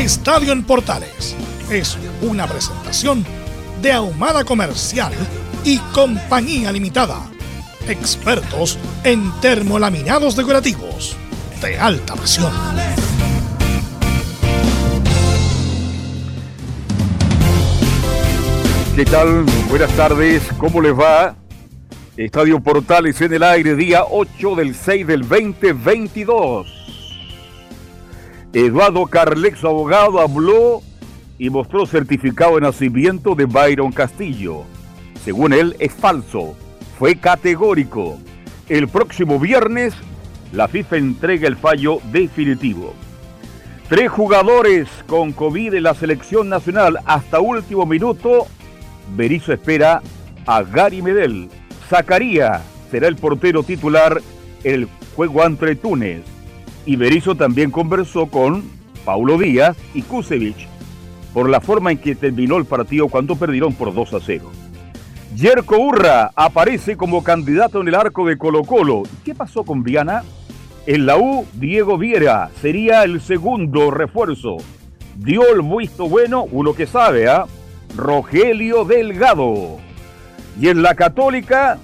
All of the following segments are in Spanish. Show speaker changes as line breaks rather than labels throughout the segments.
Estadio en Portales es una presentación de Ahumada Comercial y Compañía Limitada. Expertos en termolaminados decorativos de alta presión.
¿Qué tal? Buenas tardes, ¿cómo les va? Estadio Portales en el aire, día 8 del 6 del 2022. Eduardo Carlex, abogado, habló y mostró certificado de nacimiento de Byron Castillo. Según él, es falso. Fue categórico. El próximo viernes, la FIFA entrega el fallo definitivo. Tres jugadores con COVID en la selección nacional hasta último minuto. Berizzo espera a Gary Medel. Zacaría será el portero titular en el juego ante Túnez. Y Berizzo también conversó con Paulo Díaz y Kusevich por la forma en que terminó el partido cuando perdieron por 2 a 0. Yerko Urra aparece como candidato en el arco de Colo Colo. ¿Qué pasó con Viana? En la U, Diego Viera sería el segundo refuerzo. Dio el visto bueno, uno que sabe, ¿ah? Rogelio Delgado. Y en la Católica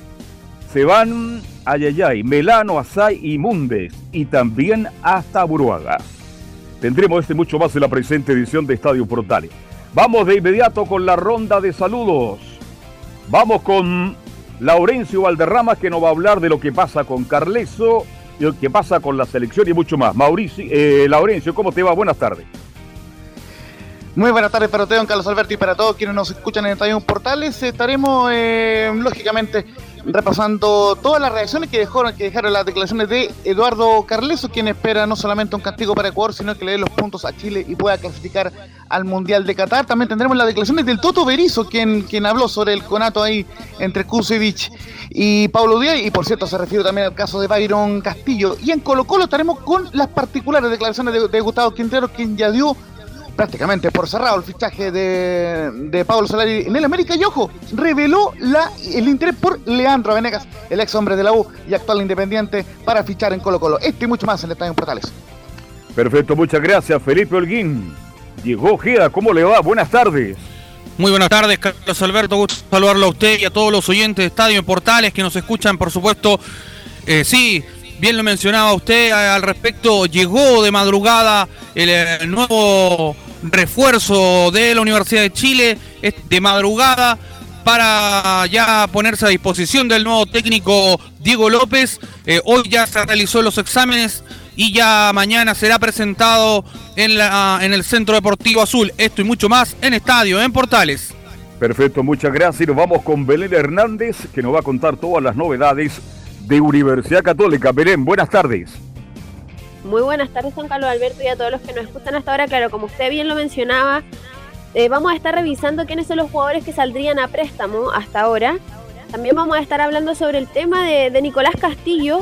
se van Ayayay, Melano, Asay y Mundes, y también hasta Buruaga. Tendremos este mucho más en la presente edición de Estadio Portales. Vamos de inmediato con la ronda de saludos. Vamos con Laurencio Valderrama que nos va a hablar de lo que pasa con Carleso y lo que pasa con la selección y mucho más. Mauricio, eh, Laurencio, ¿cómo te va? Buenas tardes.
Muy buenas tardes para usted, don Carlos Alberto, y para todos quienes nos escuchan en Estadio Portales. Estaremos, eh, lógicamente, repasando todas las reacciones que dejaron, que dejaron las declaraciones de Eduardo Carleso, quien espera no solamente un castigo para Ecuador, sino que le dé los puntos a Chile y pueda clasificar al Mundial de Qatar. También tendremos las declaraciones del Toto Berizo, quien, quien habló sobre el conato ahí entre Kusevich y Pablo Díaz, y por cierto se refiere también al caso de Byron Castillo. Y en Colo Colo estaremos con las particulares declaraciones de, de Gustavo Quintero, quien ya dio prácticamente por cerrado el fichaje de, de Pablo Solari en el América y ojo, reveló la, el interés por Leandro Venegas, el ex hombre de la U y actual independiente, para fichar en Colo Colo. Esto y mucho más en el Estadio Portales.
Perfecto, muchas gracias Felipe Holguín. Llegó Geda, ¿cómo le va? Buenas tardes.
Muy buenas tardes, Carlos Alberto. Gusto saludarlo a usted y a todos los oyentes de Estadio Portales que nos escuchan, por supuesto. Eh, sí, bien lo mencionaba usted al respecto. Llegó de madrugada el, el nuevo refuerzo de la Universidad de Chile de madrugada para ya ponerse a disposición del nuevo técnico Diego López. Eh, hoy ya se realizó los exámenes y ya mañana será presentado en, la, en el Centro Deportivo Azul. Esto y mucho más en Estadio, en Portales.
Perfecto, muchas gracias. Y nos vamos con Belén Hernández, que nos va a contar todas las novedades de Universidad Católica. Belén, buenas tardes.
Muy buenas tardes, Juan Carlos Alberto, y a todos los que nos escuchan hasta ahora. Claro, como usted bien lo mencionaba, eh, vamos a estar revisando quiénes son los jugadores que saldrían a préstamo hasta ahora. También vamos a estar hablando sobre el tema de, Nicolás Castillo,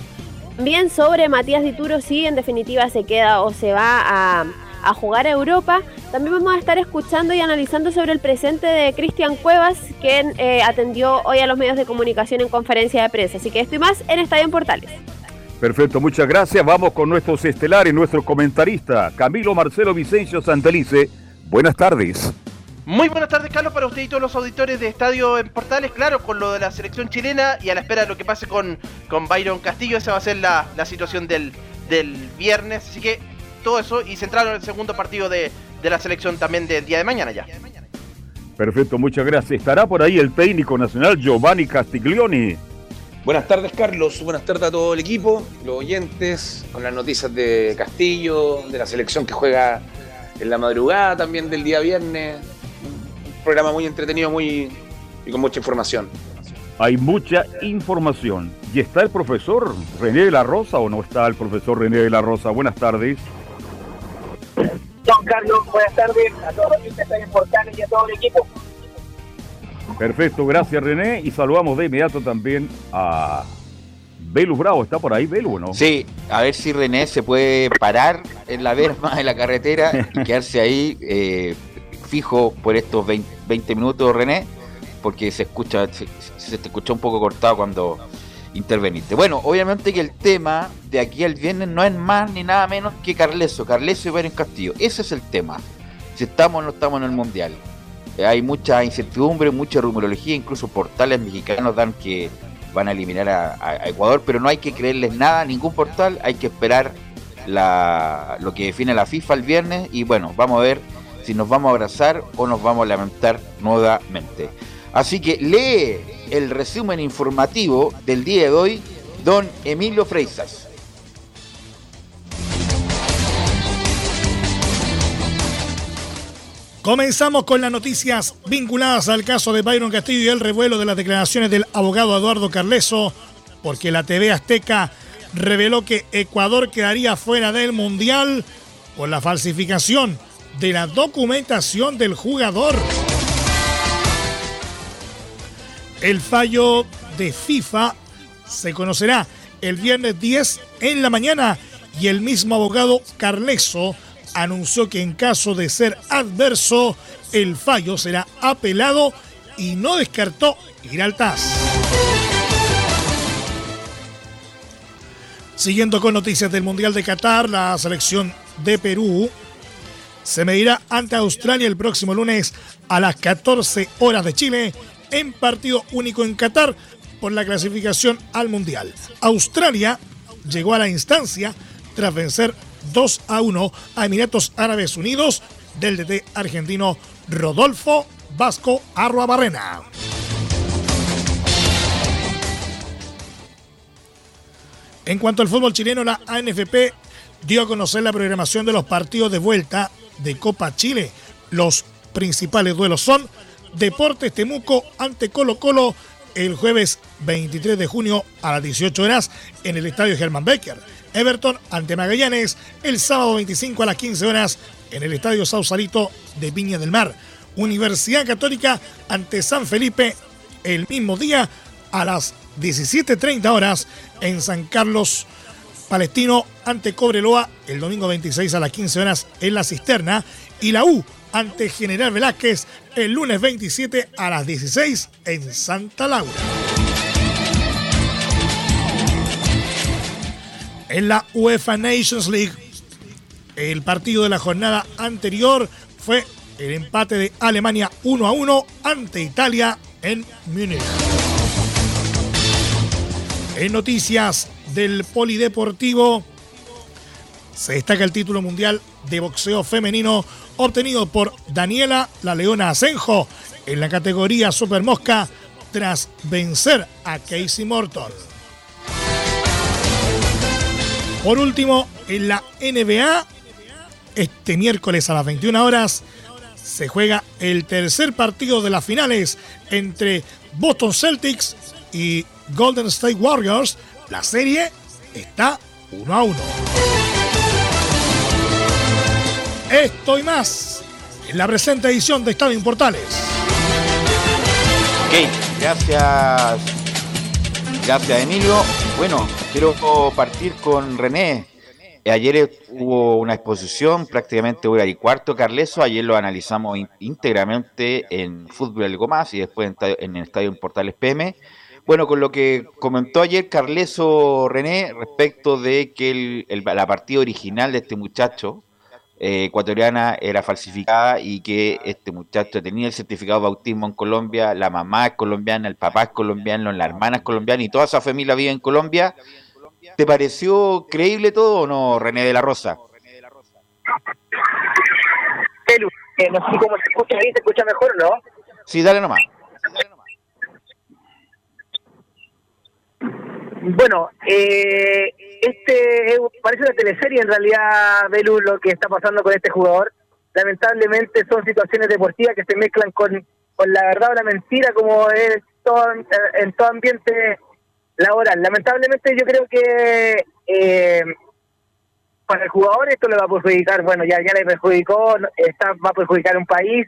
bien sobre Matías Dituro, si en definitiva se queda o se va a, jugar a Europa. También vamos a estar escuchando y analizando sobre el presente de Cristian Cuevas, quien eh, atendió hoy a los medios de comunicación en conferencia de prensa. Así que estoy más en Estadio en Portales.
Perfecto, muchas gracias. Vamos con nuestros estelares, nuestro comentarista, Camilo Marcelo Vicencio Santelice. Buenas tardes.
Muy buenas tardes, Carlos, para usted y todos los auditores de Estadio en Portales. Claro, con lo de la selección chilena y a la espera de lo que pase con, con Byron Castillo, esa va a ser la, situación del, del viernes. Así que todo eso y centraron en el segundo partido de, de la selección también del día de mañana ya.
Perfecto, muchas gracias. Estará por ahí el técnico nacional Giovanni Castiglioni.
Buenas tardes, Carlos. Buenas tardes a todo el equipo, los oyentes, con las noticias de Castillo, de la selección que juega en la madrugada también del día viernes. Un programa muy entretenido muy, y con mucha información.
Hay mucha información. ¿Y está el profesor René de la Rosa o no está el profesor René de la Rosa? Buenas tardes.
Don Carlos, buenas tardes a todos los que están en Portales y a todo el equipo.
Perfecto, gracias René. Y saludamos de inmediato también a Belu Bravo. ¿Está por ahí Belu o no?
Sí, a ver si René se puede parar en la verma de la carretera y quedarse ahí eh, fijo por estos 20, 20 minutos, René porque se escucha, se, te escuchó un poco cortado cuando interveniste. Bueno, obviamente que el tema de aquí al viernes no es más ni nada menos que Carleso, Carleso y Pérez Castillo. Ese es el tema. Si estamos o no estamos en el Mundial. Eh, hay mucha incertidumbre, mucha rumorología, incluso portales mexicanos dan que van a eliminar a, Ecuador, pero no hay que creerles nada a ningún portal, hay que esperar la, lo que define la FIFA el viernes y bueno, vamos a ver si nos vamos a abrazar o nos vamos a lamentar nuevamente. Así que lee el resumen informativo del día de hoy, don Emilio Freisas.
Comenzamos con las noticias vinculadas al caso de Byron Castillo y el revuelo de las declaraciones del abogado Eduardo Carleso, porque la TV Azteca reveló que Ecuador quedaría fuera del Mundial por la falsificación de la documentación del jugador. El fallo de FIFA se conocerá el viernes 10 en la mañana y el mismo abogado Carleso anunció que en caso de ser adverso, el fallo será apelado y no descartó ir al TAS. Siguiendo con noticias del Mundial de Qatar, la selección de Perú se medirá ante Australia el próximo lunes a las 14 horas de Chile en partido único en Qatar por la clasificación al Mundial. Australia llegó a la instancia tras vencer 2 a 1 a Emiratos Árabes Unidos del DT argentino Rodolfo Vasco Arruabarrena. En cuanto al fútbol chileno, la ANFP dio a conocer la programación de los partidos de vuelta de Copa Chile. Los principales duelos son Deportes Temuco ante Colo Colo el jueves 23 de junio a las 18 horas en el estadio Germán Becker. Everton ante Magallanes el sábado 25 a las 15 horas en el estadio Sausalito de Viña del Mar. Universidad Católica ante San Felipe el mismo día a las 17.30 horas en San Carlos Palestino ante Cobreloa el domingo 26 a las 15 horas en la Cisterna y la U ante General Velázquez el lunes 27 a las 16 en Santa Laura. En la UEFA Nations League, el partido de la jornada anterior fue el empate de Alemania 1 a 1 ante Italia en Múnich. En noticias del polideportivo, se destaca el título mundial de boxeo femenino obtenido por Daniela La Leona Asenjo en la categoría Super Mosca tras vencer a Casey Morton. Por último, en la NBA, este miércoles a las 21 horas se juega el tercer partido de las finales entre Boston Celtics y Golden State Warriors. La serie está 1 a 1. Esto y más en la presente edición de Estado Importales.
Ok, gracias. Gracias, Emilio. Bueno, quiero partir con René. Ayer hubo una exposición, prácticamente hora y cuarto, Carleso. Ayer lo analizamos íntegramente en Fútbol Algo Más y después en, el Estadio Importales PM. Bueno, con lo que comentó ayer Carleso René respecto de que la partida original de este muchacho, eh, ecuatoriana era falsificada y que este muchacho tenía el certificado de bautismo en Colombia, la mamá es colombiana, el papá es colombiano, la hermana es colombiana y toda esa familia vive en Colombia. ¿Te pareció creíble todo o no, René de la Rosa?
Eh, no sé cómo se escucha ahí, se escucha mejor, ¿no?
Sí, dale nomás.
Bueno, eh, este parece una teleserie en realidad, Belu, lo que está pasando con este jugador. Lamentablemente son situaciones deportivas que se mezclan con, con la verdad o la mentira, como es todo, en todo ambiente laboral. Lamentablemente yo creo que eh, para el jugador esto le va a perjudicar, bueno, ya, ya le perjudicó, está, va a perjudicar a un país,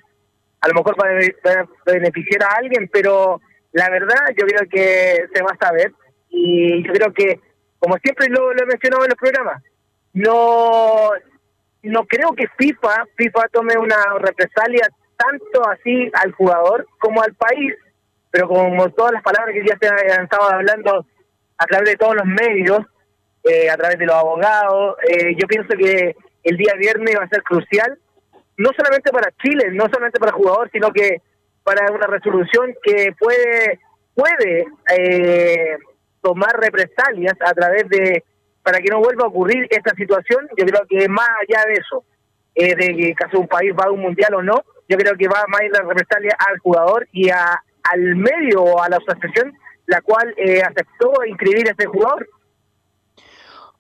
a lo mejor va a beneficiar a alguien, pero la verdad yo creo que se va a saber y yo creo que, como siempre lo, he mencionado en los programas, no, no creo que FIFA, FIFA tome una represalia tanto así al jugador como al país, pero como todas las palabras que ya se han estado hablando a través de todos los medios, eh, a través de los abogados. Eh, yo pienso que el día viernes va a ser crucial, no solamente para Chile, no solamente para el jugador, sino que para una resolución que puede puede eh, tomar represalias a través de para que no vuelva a ocurrir esta situación. Yo creo que más allá de eso, de que caso un país va a un mundial o no, yo creo que va más ir la represalia al jugador y a, al medio o a la asociación la cual aceptó inscribir a ese jugador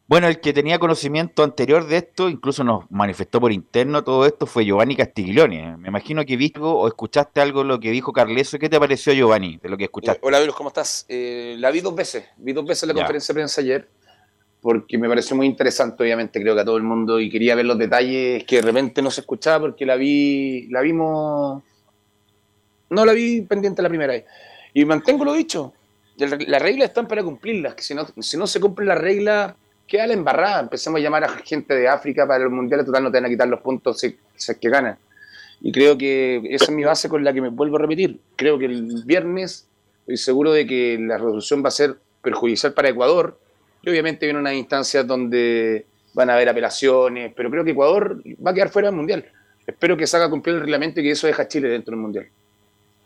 bueno, el que tenía conocimiento anterior de esto, incluso nos manifestó por interno todo esto, fue Giovanni Castiglione. Me imagino que viste o escuchaste algo de lo que dijo Carleso. ¿Qué te pareció, Giovanni, de lo que escuchaste?
Hola, Virus, ¿cómo estás? Eh, la vi dos veces. Vi dos veces la conferencia de prensa ayer, porque me pareció muy interesante, obviamente, creo que a todo el mundo, y quería ver los detalles que de repente no se escuchaba, porque la vi, la vimos... No la vi pendiente la primera vez. Y mantengo lo dicho. Las reglas están para cumplirlas, que si no, si no se cumple la regla queda la embarrada. Empecemos a llamar a gente de África para el Mundial, total no te van a quitar los puntos si, es que ganan. Y creo que esa es mi base con la que me vuelvo a repetir. Creo que el viernes estoy seguro de que la resolución va a ser perjudicial para Ecuador. Y obviamente viene una instancia donde van a haber apelaciones, pero creo que Ecuador va a quedar fuera del Mundial. Espero que se haga cumplir el reglamento y que eso deja a Chile dentro del Mundial.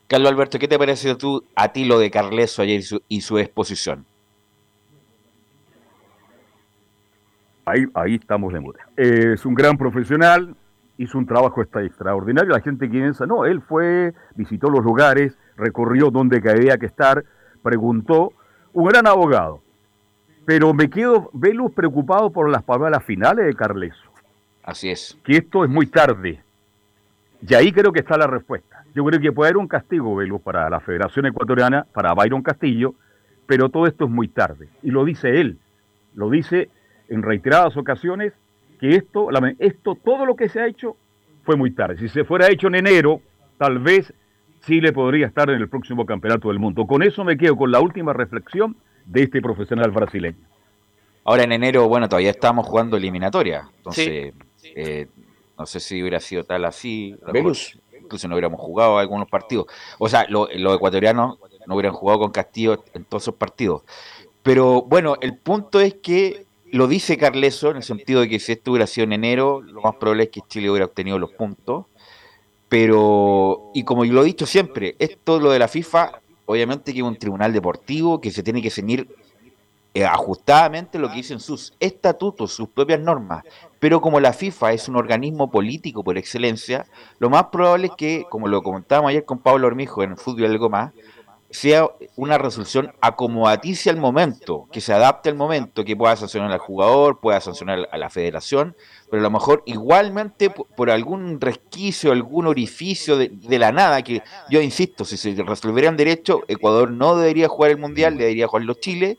Carlos Alberto, ¿qué te pareció tú a ti lo de Carleso ayer y su exposición?
Ahí, ahí estamos de moda. Es un gran profesional, hizo un trabajo extraordinario. La gente piensa, no, él fue, visitó los lugares, recorrió donde había que estar, preguntó. Un gran abogado. Pero me quedo, Velus, preocupado por las palabras finales de Carleso.
Así es.
Que esto es muy tarde. Y ahí creo que está la respuesta. Yo creo que puede haber un castigo, Velus, para la Federación Ecuatoriana, para Byron Castillo, pero todo esto es muy tarde. Y lo dice él. Lo dice en reiteradas ocasiones que esto, esto, todo lo que se ha hecho fue muy tarde. Si se fuera hecho en enero, tal vez Chile podría estar en el próximo campeonato del mundo. Con eso me quedo con la última reflexión de este profesional brasileño.
Ahora en enero, bueno, todavía estamos jugando eliminatoria, entonces eh, no sé si hubiera sido tal así. Incluso no hubiéramos jugado algunos partidos. O sea, los ecuatorianos no hubieran jugado con Castillo en todos esos partidos. Pero bueno, el punto es que lo dice Carleso en el sentido de que si esto hubiera sido en enero, lo más probable es que Chile hubiera obtenido los puntos. Pero, y como yo lo he dicho siempre, esto lo de la FIFA, obviamente que es un tribunal deportivo que se tiene que ceñir eh, ajustadamente lo que dicen sus estatutos, sus propias normas. Pero como la FIFA es un organismo político por excelencia, lo más probable es que, como lo comentábamos ayer con Pablo Hormijo en Fútbol y algo más, sea una resolución acomodaticia al momento, que se adapte al momento, que pueda sancionar al jugador, pueda sancionar a la federación, pero a lo mejor igualmente por algún resquicio, algún orificio de, la nada, que yo insisto, si se resolvieran derecho, Ecuador no debería jugar el Mundial, debería jugar los Chile,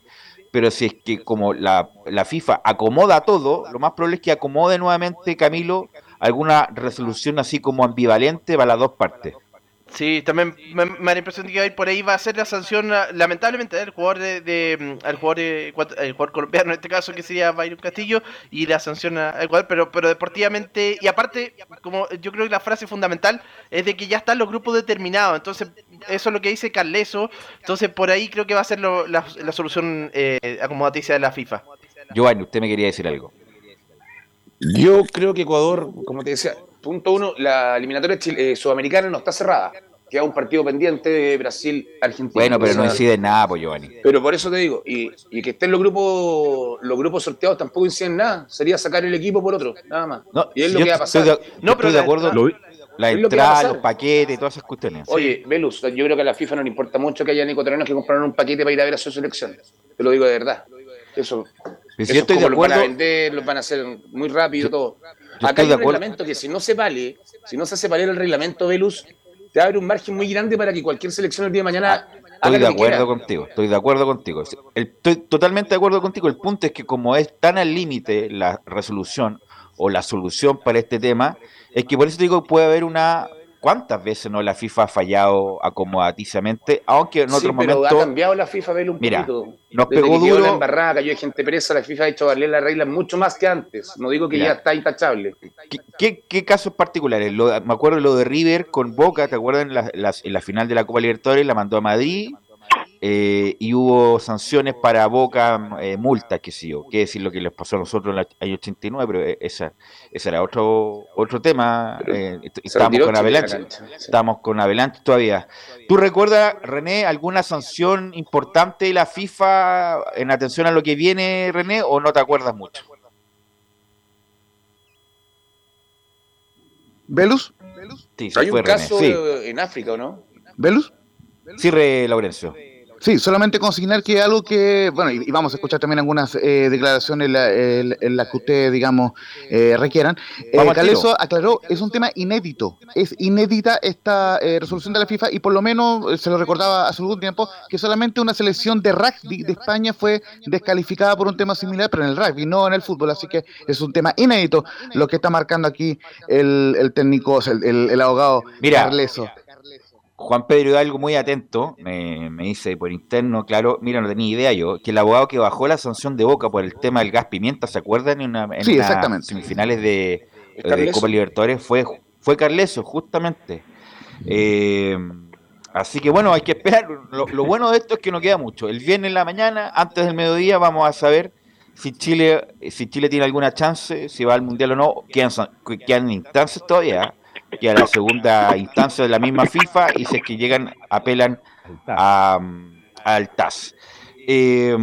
pero si es que como la, la FIFA acomoda todo, lo más probable es que acomode nuevamente, Camilo, alguna resolución así como ambivalente para las dos partes.
Sí, también me, da la impresión de que por ahí va a ser la sanción, lamentablemente, del jugador de, de mm, al jugador, el jugador colombiano en este caso, que sería Byron Castillo, y la sanción al jugador, pero, pero deportivamente, y aparte, como yo creo que la frase fundamental es de que ya están los grupos determinados, entonces eso es lo que dice Carleso, entonces por ahí creo que va a ser la, la, solución eh, acomodaticia de la FIFA.
Giovanni, usted me quería decir algo.
Yo creo que Ecuador, como te decía, Punto uno, la eliminatoria eh, sudamericana no está cerrada. Queda un partido pendiente de Brasil-Argentina.
Bueno, pero no incide en nada, pues, Giovanni.
Pero por eso te digo, y, que estén los grupos los grupos sorteados tampoco inciden nada. Sería sacar el equipo por otro, nada más.
y es lo que va a pasar. no, pero de acuerdo. Lo, La
lo
entrada,
pasar.
los paquetes, todas esas cuestiones.
Oye, Velus, yo creo que a la FIFA no le importa mucho que haya ecuatorianos que compraron un paquete para ir a ver a su selección. Te lo digo de verdad. Eso,
Pero
eso
si yo estoy de
como los van a
acuerdo,
vender, los van a hacer muy rápido, todo.
Yo
Acá hay un reglamento que si no se vale, si no se hace valer el reglamento, Velus, te abre un margen muy grande para que cualquier selección el día de mañana haga
Estoy de acuerdo contigo, estoy de acuerdo contigo. El- Estoy totalmente de acuerdo contigo. El punto es que como es tan al límite la resolución o la solución para este tema, es que por eso te digo que puede haber una... ¿Cuántas veces no la FIFA ha fallado acomodatizamente? Aunque en
Sí,
otro
pero ha
momento...
cambiado la FIFA, Velus, un
Mira,
poquito.
nos
Desde
pegó
que
duro-
la embarrada, cayó gente presa, la FIFA ha hecho valer las reglas mucho más que antes. No digo que
Mira.
ya está intachable.
¿Qué, qué, qué casos particulares? Lo- me acuerdo lo de River con Boca, ¿te acuerdas? En la, las- en la final de la Copa Libertadores la mandó a Madrid eh, y hubo sanciones para Boca, eh, multas, qué sé yo. Qué decir lo que les pasó a nosotros en el año 89, pero eh, esa, ese era otro otro tema. eh, estábamos con Avalanche.
cancha, sí.
Estamos con Avalanche todavía. ¿Tú recuerdas, René, alguna sanción importante de la FIFA en atención a lo que viene, René, o no te acuerdas mucho?
¿Velus?
Sí,
Hay
fue
un
René.
caso
Sí,
en África, ¿o no?
¿Velus?
sí, Re Laurencio.
Sí, solamente consignar que algo que, bueno, y, y vamos a escuchar también algunas eh, declaraciones en, la- las que ustedes, digamos, eh, requieran. Eh, Caleso aclaró, es un tema inédito, es inédita esta eh, resolución de la FIFA y por lo menos eh, se lo recordaba hace algún tiempo que solamente una selección de rugby de España fue descalificada por un tema similar, pero en el rugby, no en el fútbol, así que es un tema inédito lo que está marcando aquí el, el técnico, el, el- el abogado
Mira,
Carleso.
Juan Pedro Hidalgo, muy atento, me, me dice por interno, claro, mira, no tenía idea yo, que el abogado que bajó la sanción de Boca por el tema del gas pimienta, ¿se acuerdan? En, una, en
Sí, exactamente.
semifinales de,
¿Es
de
Carleso?
Copa Libertadores fue, fue Carleso, justamente. Eh, así que bueno, hay que esperar. Lo, lo bueno de esto es que no queda mucho. El viernes en la mañana, antes del mediodía, vamos a saber si Chile, si Chile tiene alguna chance, si va al Mundial o no. Quedan, quedan instancias todavía. Queda la segunda instancia de la misma FIFA y si es que llegan, apelan a, al TAS. Eh,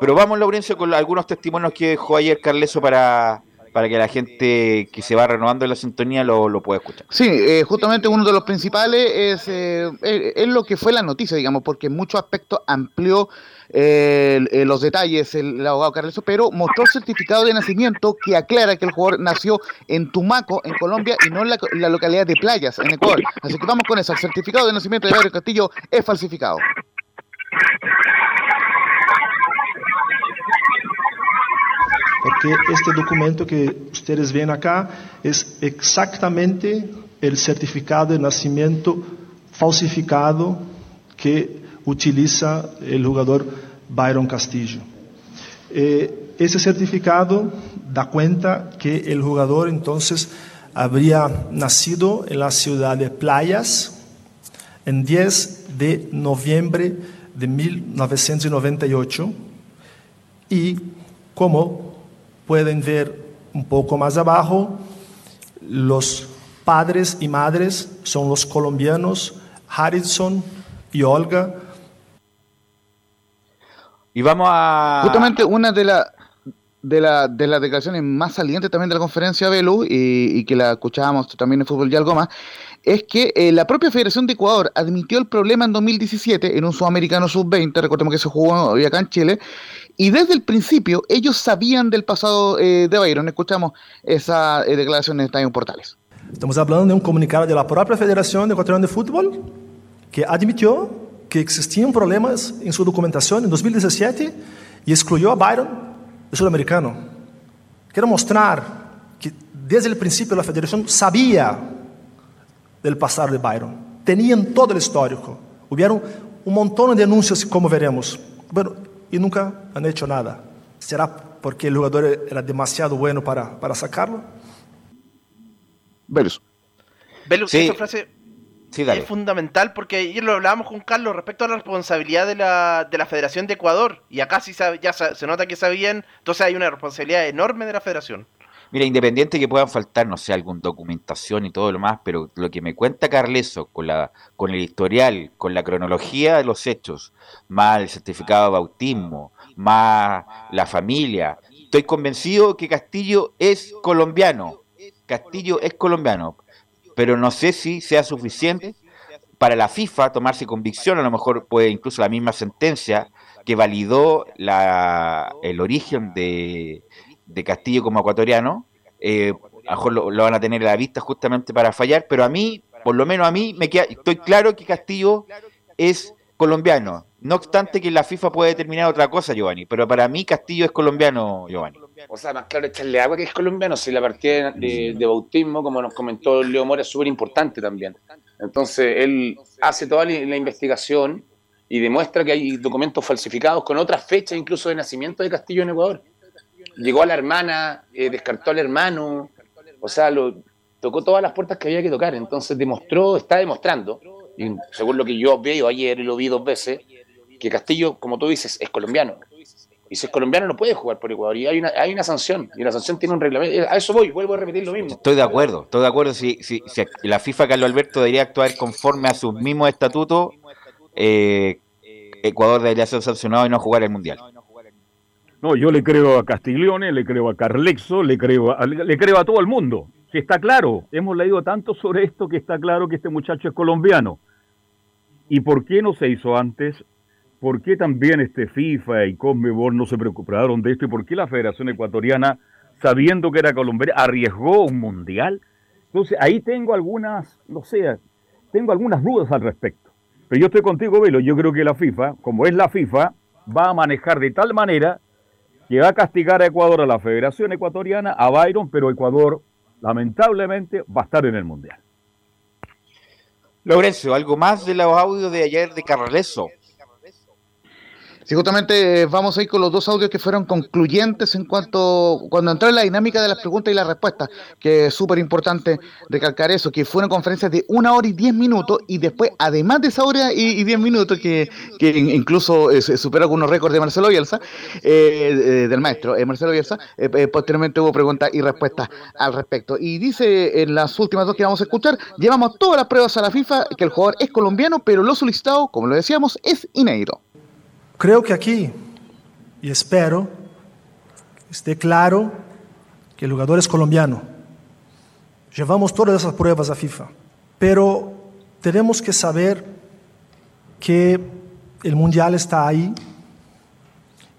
pero vamos, Laurencio, con algunos testimonios que dejó ayer Carleso para, para que la gente que se va renovando en la sintonía lo, lo pueda escuchar.
Sí, eh, justamente uno de los principales es, eh, eh, es lo que fue la noticia, digamos, porque en muchos aspectos amplió eh, los detalles el, abogado Carleso, pero mostró certificado de nacimiento que aclara que el jugador nació en Tumaco, en Colombia, y no en la, en la localidad de Playas, en Ecuador. Así que vamos con eso, el certificado de nacimiento de Mario Castillo es falsificado.
porque este documento que ustedes ven acá es exactamente el certificado de nacimiento falsificado que utiliza el jugador Byron Castillo. Eh, ese certificado da cuenta que el jugador entonces habría nacido en la ciudad de Playas en 10 de noviembre de 1998 y como pueden ver un poco más abajo, los padres y madres son los colombianos Harrison y Olga.
Y vamos a...
Justamente una de las de, la, de las declaraciones más salientes también de la conferencia Belu y, y que la escuchábamos también en Fútbol y algo más, es que eh, la propia Federación de Ecuador admitió el problema en 2017 en un sudamericano sub-20, recordemos que se jugó hoy acá en Chile, y desde el principio ellos sabían del pasado eh, de Byron. Escuchamos esa eh, declaración en Estadio Portales.
Estamos hablando de un comunicado de la propia Federación Ecuatoriana de Fútbol que admitió que existían problemas en su documentación en 2017 y excluyó a Byron del sudamericano. Quiero mostrar que desde el principio la Federación sabía del pasado de Byron. Tenían todo el histórico. Hubieron un montón de denuncias, como veremos. Bueno, y nunca han hecho nada. ¿Será porque el jugador era demasiado bueno para, para sacarlo?
Velus.
Velus,
Sí.
esa frase
Sí, dale.
es fundamental porque ayer lo hablábamos con Carlos respecto a la responsabilidad de la, de la Federación de Ecuador. Y acá sí sabe- ya sa- se nota que sabían, entonces hay una responsabilidad enorme de la Federación.
Mira, independiente que puedan faltar, no sé, alguna documentación y todo lo más, pero lo que me cuenta Carleso con la, con el historial, con la cronología de los hechos, más el certificado de bautismo, más la familia, estoy convencido que Castillo es colombiano. Castillo es colombiano. Pero no sé si sea suficiente para la FIFA tomarse convicción, a lo mejor puede incluso la misma sentencia que validó la, el origen de, de Castillo como ecuatoriano, eh, a lo mejor lo, van a tener a la vista justamente para fallar, pero a mí, por lo menos a mí, me queda, estoy claro que Castillo es colombiano. No obstante que la FIFA puede determinar otra cosa, Giovanni, pero para mí Castillo es colombiano, Giovanni.
O sea, más claro echarle agua que es colombiano, si la partida de, bautismo, como nos comentó Leo Mora, es súper importante también. Entonces, él hace toda la, investigación y demuestra que hay documentos falsificados con otras fechas incluso de nacimiento de Castillo en Ecuador. Llegó a la hermana, eh, descartó al hermano, o sea, lo, tocó todas las puertas que había que tocar. Entonces demostró, está demostrando, y según lo que yo veo ayer y lo vi dos veces, que Castillo, como tú dices, es colombiano. Y si es colombiano no puede jugar por Ecuador. Y hay una, hay una sanción. Y la sanción tiene un reglamento. A eso voy, vuelvo a repetir lo mismo.
Estoy de acuerdo, estoy de acuerdo. Si, si, si la FIFA, Carlos Alberto, debería actuar conforme a sus mismos estatutos, eh, Ecuador debería ser sancionado y no jugar el Mundial.
No, yo le creo a Castiglione, le creo a Carlexo, le creo a, le creo a todo el mundo. Si está claro, hemos leído tanto sobre esto que está claro que este muchacho es colombiano. ¿Y por qué no se hizo antes? ¿Por qué también este FIFA y Conmebol no se preocuparon de esto? ¿Y por qué la Federación Ecuatoriana, sabiendo que era colombiana, arriesgó un mundial? Entonces ahí tengo algunas, no sé, tengo algunas dudas al respecto. Pero yo estoy contigo, Velo. Yo creo que la FIFA, como es la FIFA, va a manejar de tal manera que va a castigar a Ecuador, a la Federación Ecuatoriana, a Byron, pero Ecuador lamentablemente va a estar en el Mundial.
Lorenzo, algo más de los audios de ayer de Carraleso.
Sí, justamente eh, vamos a ir con los dos audios que fueron concluyentes en cuanto cuando entró en la dinámica de las preguntas y las respuestas, que es súper importante recalcar eso, que fueron conferencias de una hora y diez minutos y después, además de esa hora y, diez minutos, que, incluso eh, superó algunos récords de Marcelo Bielsa, eh, del maestro Marcelo Bielsa, posteriormente hubo preguntas y respuestas al respecto. Y dice en las últimas dos que vamos a escuchar, llevamos todas las pruebas a la FIFA que el jugador es colombiano, pero lo solicitado, como lo decíamos, es inédito.
Creo que aquí, y espero, esté claro que el jugador es colombiano. Llevamos todas esas pruebas a FIFA, pero tenemos que saber que el mundial está ahí,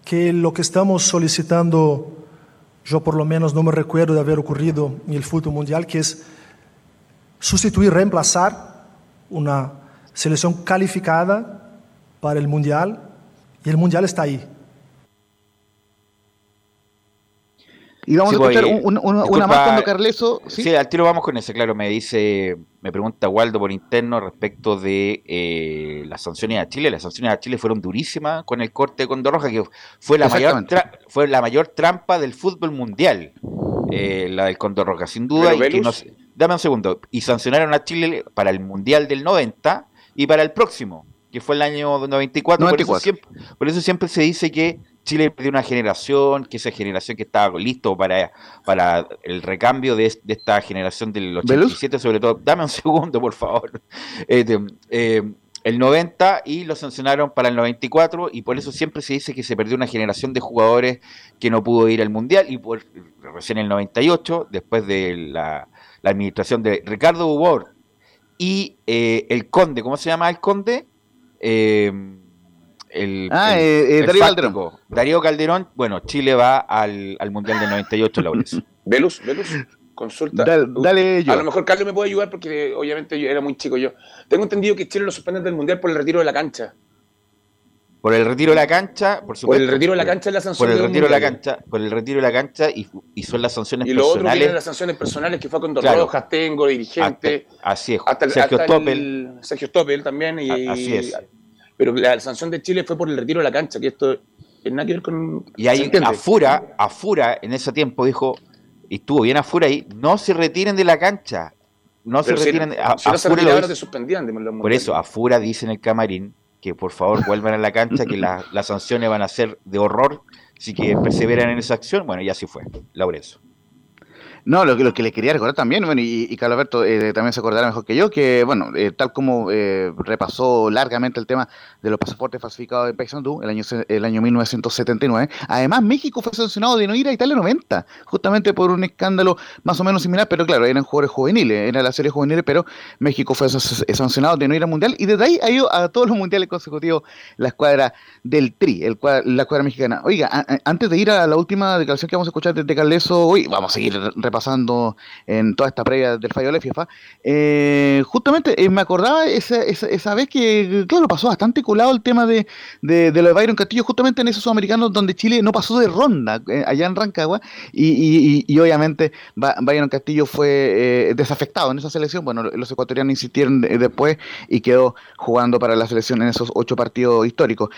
que lo que estamos solicitando, yo por lo menos no me recuerdo de haber ocurrido en el fútbol mundial, que es sustituir, reemplazar una selección calificada para el mundial y el mundial está ahí.
Y vamos a escuchar una más cuando Carleso.
¿sí? al tiro vamos con ese, claro. Me dice, me pregunta Waldo por interno respecto de eh, las sanciones a Chile. Las sanciones a Chile fueron durísimas con el corte de Condorroja, que fue la, mayor, fue la mayor trampa del fútbol mundial. Eh, la del Condorroja, sin duda. Y dame un segundo. Y sancionaron a Chile para el mundial del 90 y para el próximo que fue el año 94. Por, eso siempre, por, eso siempre, se dice que Chile perdió una generación, que esa generación que estaba listo para, para el recambio de, esta generación del 87, sobre todo. Dame un segundo, por favor. Este, eh, el 90 y lo sancionaron para el 94 y por eso siempre se dice que se perdió una generación de jugadores que no pudo ir al Mundial y por, recién el 98, después de la, administración de Ricardo Bubor y eh, el Conde, ¿cómo se llama el Conde? Eh, el,
ah, eh, eh, Darío Calderón.
Darío Calderón, bueno, Chile va al, al Mundial del 98, Laurence.
Velus, Velus, consulta.
Dale, yo.
A lo mejor Carlos me puede ayudar porque obviamente yo era muy chico yo. Tengo entendido que Chile lo suspenden del Mundial por el retiro de la cancha.
Por el retiro de la cancha, por supuesto.
Por el retiro de la cancha es la sanción.
Por el retiro de la cancha, por el retiro de la cancha y, y son las sanciones personales. Y lo otro
vienen las sanciones personales que fue con claro. Rojas, Tengo, dirigente.
así es.
Hasta, Sergio hasta Stoppel. Sergio Stoppel también. Y,
así es.
Pero la sanción de Chile fue por el retiro de la cancha, que esto tiene nada que ver con.
Y ahí Afura, Afura en ese tiempo dijo, y estuvo bien Afura ahí, no se retiren de la cancha. No se retiren.
Si, no se retiraron, te suspendían.
por eso, Afura dice en el camarín que por favor vuelvan a la cancha, que las sanciones van a ser de horror, si que perseveran en esa acción. Bueno, y así fue, Laurenzo.
No, lo, que- lo que le quería recordar también, bueno, y, Carlos Alberto eh, también se acordará mejor que yo, que, bueno, eh, tal como eh, repasó largamente el tema de los pasaportes falsificados en Paysandú el año, el año 1979, además México fue sancionado de no ir a Italia 90, justamente por un escándalo más o menos similar, pero claro, eran jugadores juveniles, era la serie juveniles, pero México fue sa- sancionado de no ir al Mundial, y desde ahí ha ido a todos los mundiales consecutivos la escuadra del TRI, el cua- la escuadra mexicana. Oiga, antes de ir a la última declaración que vamos a escuchar desde Caldeso, hoy vamos a seguir repasando en toda esta previa del fallo de la FIFA. eh, justamente eh, me acordaba esa, esa, esa vez que, claro, pasó bastante colado el tema de, de, de lo de Byron Castillo, justamente en esos sudamericanos donde Chile no pasó de ronda, eh, allá en Rancagua, y, y, obviamente Byron Castillo fue desafectado en esa selección. Bueno, los ecuatorianos insistieron de- después y quedó jugando para la selección en esos ocho partidos históricos.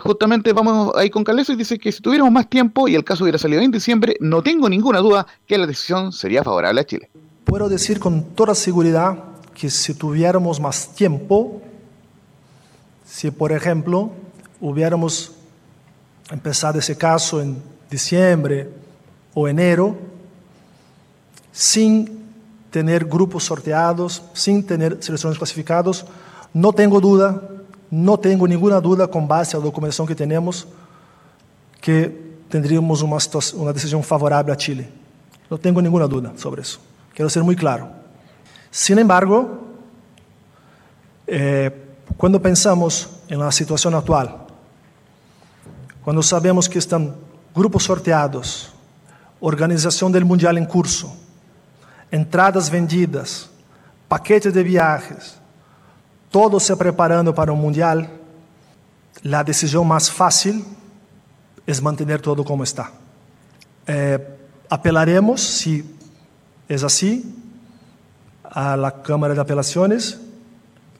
Justamente vamos ahí con Caleso y dice que si tuviéramos más tiempo y el caso hubiera salido en diciembre, no tengo ninguna duda que la decisión sería favorable a Chile.
Puedo decir con toda seguridad que si tuviéramos más tiempo, si por ejemplo hubiéramos empezado ese caso en diciembre o enero, sin tener grupos sorteados, sin tener selecciones clasificados, no tengo duda, no tengo ninguna duda con base a la documentación que tenemos, que tendríamos situa- uma decisão favorável a Chile. Não tenho nenhuma dúvida sobre isso. Quero ser muito claro. Sin embargo, eh, quando pensamos na situação atual, quando sabemos que estão grupos sorteados, organização do Mundial em curso, entradas vendidas, paquetes de viajes, todos se preparando para o Mundial, a decisão mais fácil é manter todo como está. Eh, apelaremos, se é assim, a la Cámara de Apelaciones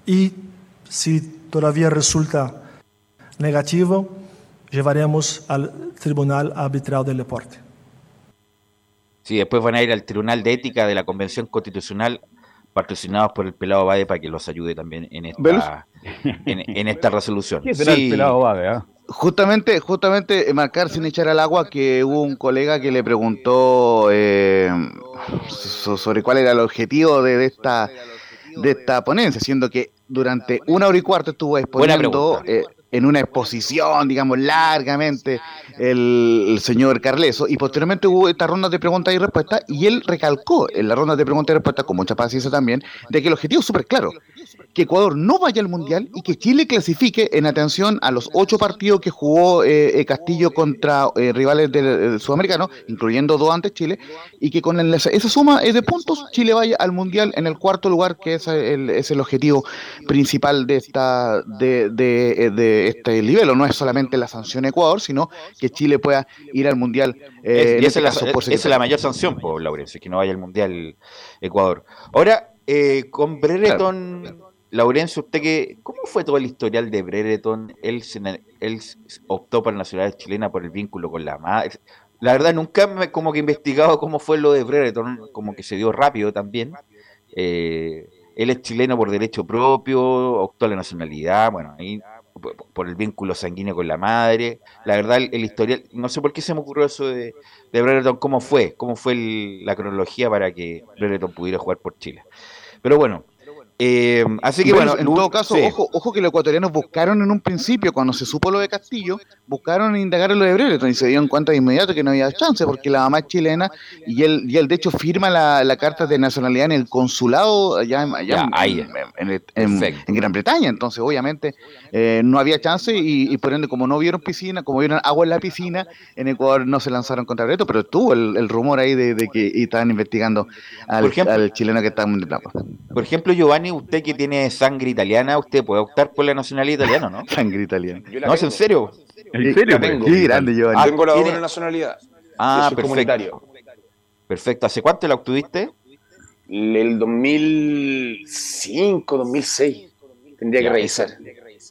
y si todavía resulta negativo, llevaremos al Tribunal Arbitral del Deporte.
Sí, después van a ir al Tribunal de Ética de la Convención Constitucional, patrocinados por el Pelado Bade para que los ayude también en esta, en, en esta resolución.
¿Qué será
Sí,
el pelado Bade, ah?
Justamente, justamente eh, marcar sin echar al agua que hubo un colega que le preguntó eh, so- sobre cuál era el objetivo de, de esta de esta ponencia, siendo que durante una hora y cuarto estuvo exponiendo eh, en una exposición, digamos, largamente el, señor Carleso, y posteriormente hubo esta ronda de preguntas y respuestas, y él recalcó en la ronda de preguntas y respuestas, con mucha paciencia también, de que el objetivo es súper claro, que Ecuador no vaya al Mundial y que Chile clasifique en atención a los ocho partidos que jugó eh, eh, Castillo contra eh, rivales del, del sudamericano, incluyendo dos antes Chile, y que con el- esa, suma de puntos Chile vaya al Mundial en el cuarto lugar, que es el, es el objetivo principal de esta de, de, eh, de este nivel. No es solamente la sanción a Ecuador, sino que Chile pueda ir al Mundial. eh,
Es-
este
esa, es la,
caso, por
esa es la
secretario.
mayor sanción, por Laurencio, que no vaya al Mundial Ecuador. Ahora, eh, con Brereton, Laurencio, usted que, ¿cómo fue todo el historial de Brereton? Él, él optó por la nacionalidad chilena por el vínculo con la madre. La verdad, nunca me como que he investigado cómo fue lo de Brereton, como que se dio rápido también. Eh, él es chileno por derecho propio, optó a la nacionalidad, bueno, ahí por, el vínculo sanguíneo con la madre. La verdad, el, el historial, no sé por qué se me ocurrió eso de, de Brereton, cómo fue, cómo fue el- la cronología para que Brereton pudiera jugar por Chile. Pero bueno, eh, así que
Bueno,
bueno,
en todo caso,
sí.
ojo, ojo que los ecuatorianos buscaron en un principio, cuando se supo lo de Castillo, buscaron indagar en lo de Brereton y se dieron cuenta de inmediato que no había chance, porque la mamá es chilena y él, y él de hecho firma la, la carta de nacionalidad en el consulado allá, en- allá
Ya,
en-
ahí.
en, en- Gran Bretaña. Entonces, obviamente, eh, no había chance y, y por ende, como no vieron piscina, como vieron agua en la piscina, en Ecuador no se lanzaron contra Brereton, pero estuvo el, el rumor ahí de, de que estaban investigando al,
ejemplo-
al chileno que está en.
Por ejemplo, Giovanni, usted que tiene sangre italiana, usted puede optar por la nacionalidad italiana, ¿no?
Sangre italiana.
No, es en serio.
¿En serio?
Tengo.
Qué grande, Giovanni.
Ah,
Tengo la doble nacionalidad.
Ah,
Yo soy
perfecto.
comunitario.
Perfecto. ¿Hace cuánto la obtuviste?
El 2005, 2006. Tendría
Ya,
que revisar.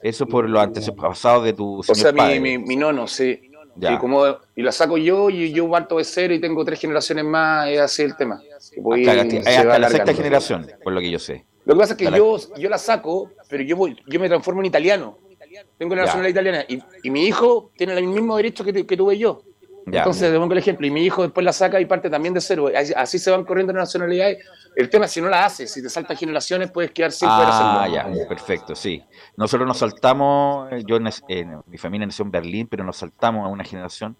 Eso por los antepasados de tu
O
señor
sea, mi,
padre.
mi, mi nono, sí.
Ya.
Y, como, y la saco yo y yo parto de cero y tengo tres generaciones más, es así el tema. Que voy-
hasta, la sexta generación, por lo que yo sé.
Lo que pasa es que yo, yo la saco, pero yo voy, yo me transformo en italiano. Tengo la nacionalidad italiana y, y mi hijo tiene el mismo derecho que, que tuve yo. Entonces, te pongo el ejemplo, y mi hijo después la saca y parte también de cero. Así se van corriendo las nacionalidades. El tema, si no la haces, si te saltan generaciones, puedes quedar sin poder
Ah, ya, perfecto, sí. Nosotros nos saltamos, yo eh, mi familia nació en Berlín, pero nos saltamos a una generación.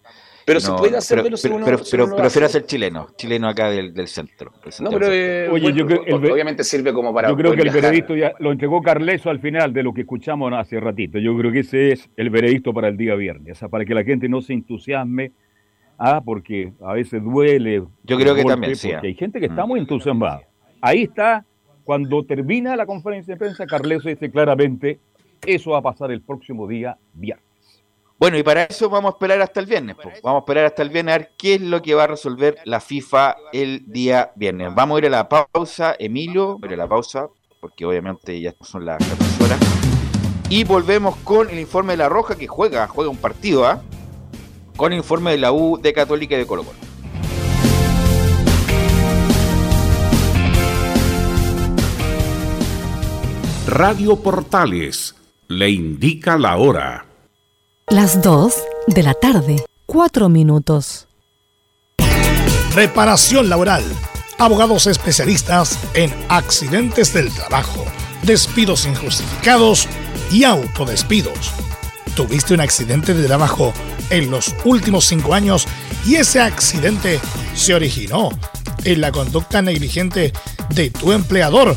Pero
Y
se puede hacer,
pero,
si uno-
pero,
si
pero
uno lo
prefiero
hace.
ser chileno, chileno acá del, del centro. del
No, pero eh,
Oye,
bueno,
yo creo- el
obviamente sirve como para.
Yo creo que el
viajar.
veredicto ya lo entregó Carleso al final de lo que escuchamos hace ratito. Yo creo que ese es el veredicto para el día viernes, o sea, para que la gente no se entusiasme, ah, porque a veces duele.
Yo creo que
golpe,
también, sí,
Porque hay gente que está
Mm.
muy entusiasmada. Ahí está, cuando termina la conferencia de prensa, Carleso dice claramente, eso va a pasar el próximo día viernes.
Bueno, y para eso vamos a esperar hasta el viernes. po. Vamos a esperar hasta el viernes a ver qué es lo que va a resolver la FIFA el día viernes. Vamos a ir a la pausa, Emilio, vamos a ir a la pausa, porque obviamente ya son las 14 horas. Y volvemos con el informe de La Roja, que juega, juega un partido, ¿ah? Con el informe de la U de Católica y de Colo Colo.
Radio Portales le indica la hora.
Las 2 de la tarde, 4 minutos.
Reparación laboral. Abogados especialistas en accidentes del trabajo, despidos injustificados y autodespidos. ¿Tuviste un accidente de trabajo en los últimos cinco años y ese accidente se originó en la conducta negligente de tu empleador?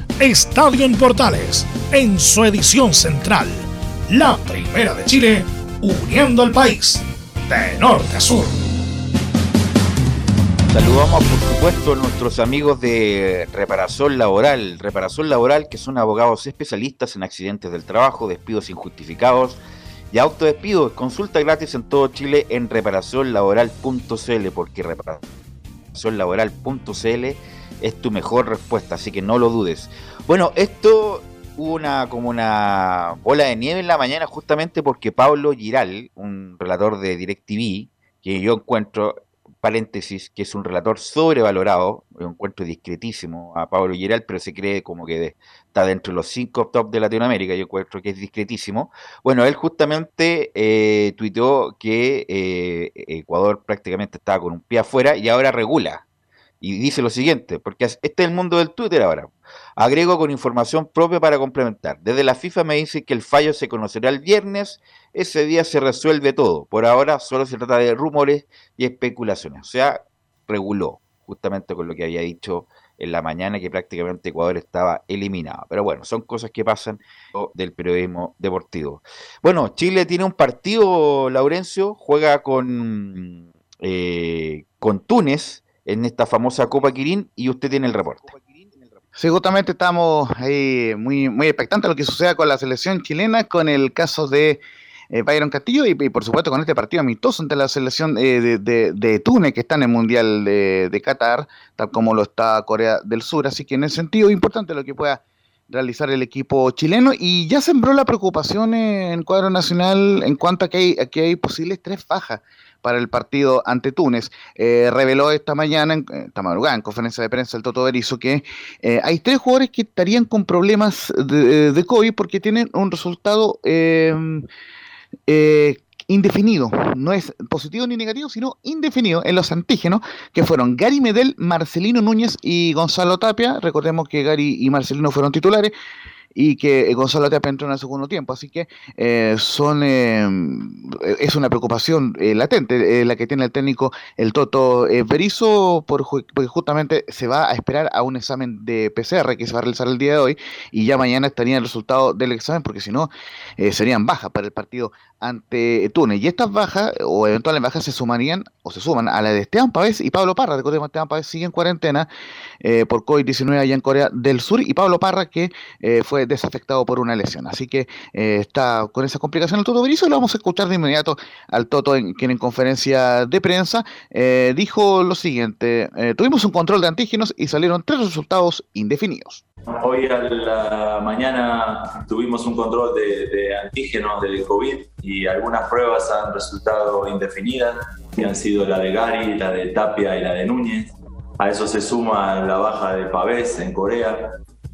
Estadio en Portales en su edición central. La primera de Chile, uniendo al país de norte a sur.
Saludamos, por supuesto, a nuestros amigos de Reparación Laboral. Reparación Laboral, que son abogados especialistas en accidentes del trabajo, despidos injustificados y autodespidos. Consulta gratis en todo Chile en reparacionlaboral.cl, porque reparacionlaboral.cl es tu mejor respuesta, así que no lo dudes. Bueno, esto hubo una como una bola de nieve en la mañana justamente porque Pablo Giral, un relator de DirecTV, que yo encuentro paréntesis, que es un relator sobrevalorado, yo encuentro discretísimo a Pablo Giral, pero se cree como que de- está dentro de los cinco top de Latinoamérica, yo encuentro que es discretísimo. Bueno, él justamente eh, tuiteó que eh, Ecuador prácticamente estaba con un pie afuera y ahora regula. Y dice lo siguiente, porque es- este es el mundo del Twitter ahora. Agrego con información propia para complementar. Desde la FIFA me dicen que el fallo se conocerá el viernes. Ese día se resuelve todo. Por ahora solo se trata de rumores y especulaciones. O sea, reguló, justamente con lo que había dicho en la mañana, que prácticamente Ecuador estaba eliminado. Pero bueno, son cosas que pasan del periodismo deportivo. Bueno, Chile tiene un partido, Laurencio, juega con, eh, con Túnez en esta famosa Copa Quirín y usted tiene el reporte.
Sí, justamente estamos ahí muy, muy expectantes a lo que suceda con la selección chilena, con el caso de eh, Byron Castillo y, por supuesto con este partido amistoso ante la selección eh, de, de, Túnez que está en el Mundial de, de, Qatar, tal como lo está Corea del Sur. Así que en ese sentido importante lo que pueda realizar el equipo chileno y ya sembró la preocupación en cuadro nacional en cuanto a que hay, a que hay posibles tres bajas para el partido ante Túnez. Eh, reveló esta mañana, en, esta madrugada, en conferencia de prensa el Toto Berizzo, que eh, hay tres jugadores que estarían con problemas de, de COVID porque tienen un resultado eh, indefinido, no es positivo ni negativo, sino indefinido en los antígenos, que fueron Gary Medel, Marcelino Núñez y Gonzalo Tapia. Recordemos que Gary y Marcelino fueron titulares y que eh, Gonzalo Tapia entró en el segundo tiempo. Así que eh, son eh, es una preocupación latente la que tiene el técnico el Toto Berizzo, por, porque justamente se va a esperar a un examen de PCR que se va a realizar el día de hoy y ya mañana estaría el resultado del examen, porque si no serían bajas para el partido ante Túnez. Y estas bajas, o eventuales bajas, se sumarían o se suman a la de Esteban Pavés y Pablo Parra. Recordemos, Esteban Pavés sigue en cuarentena por COVID-19 allá en Corea del Sur y Pablo Parra que fue desafectado por una lesión. Así que eh, está con esa complicación el Toto Berizzo. Lo vamos a escuchar de inmediato al Toto, en, quien en conferencia de prensa eh, dijo lo siguiente: eh, Tuvimos un control de antígenos y salieron tres resultados indefinidos.
Hoy a la mañana tuvimos un control de, antígenos del COVID y algunas pruebas han resultado indefinidas, que han sido la de Gary, la de Tapia y la de Núñez. A eso se suma la baja de Pavés en Corea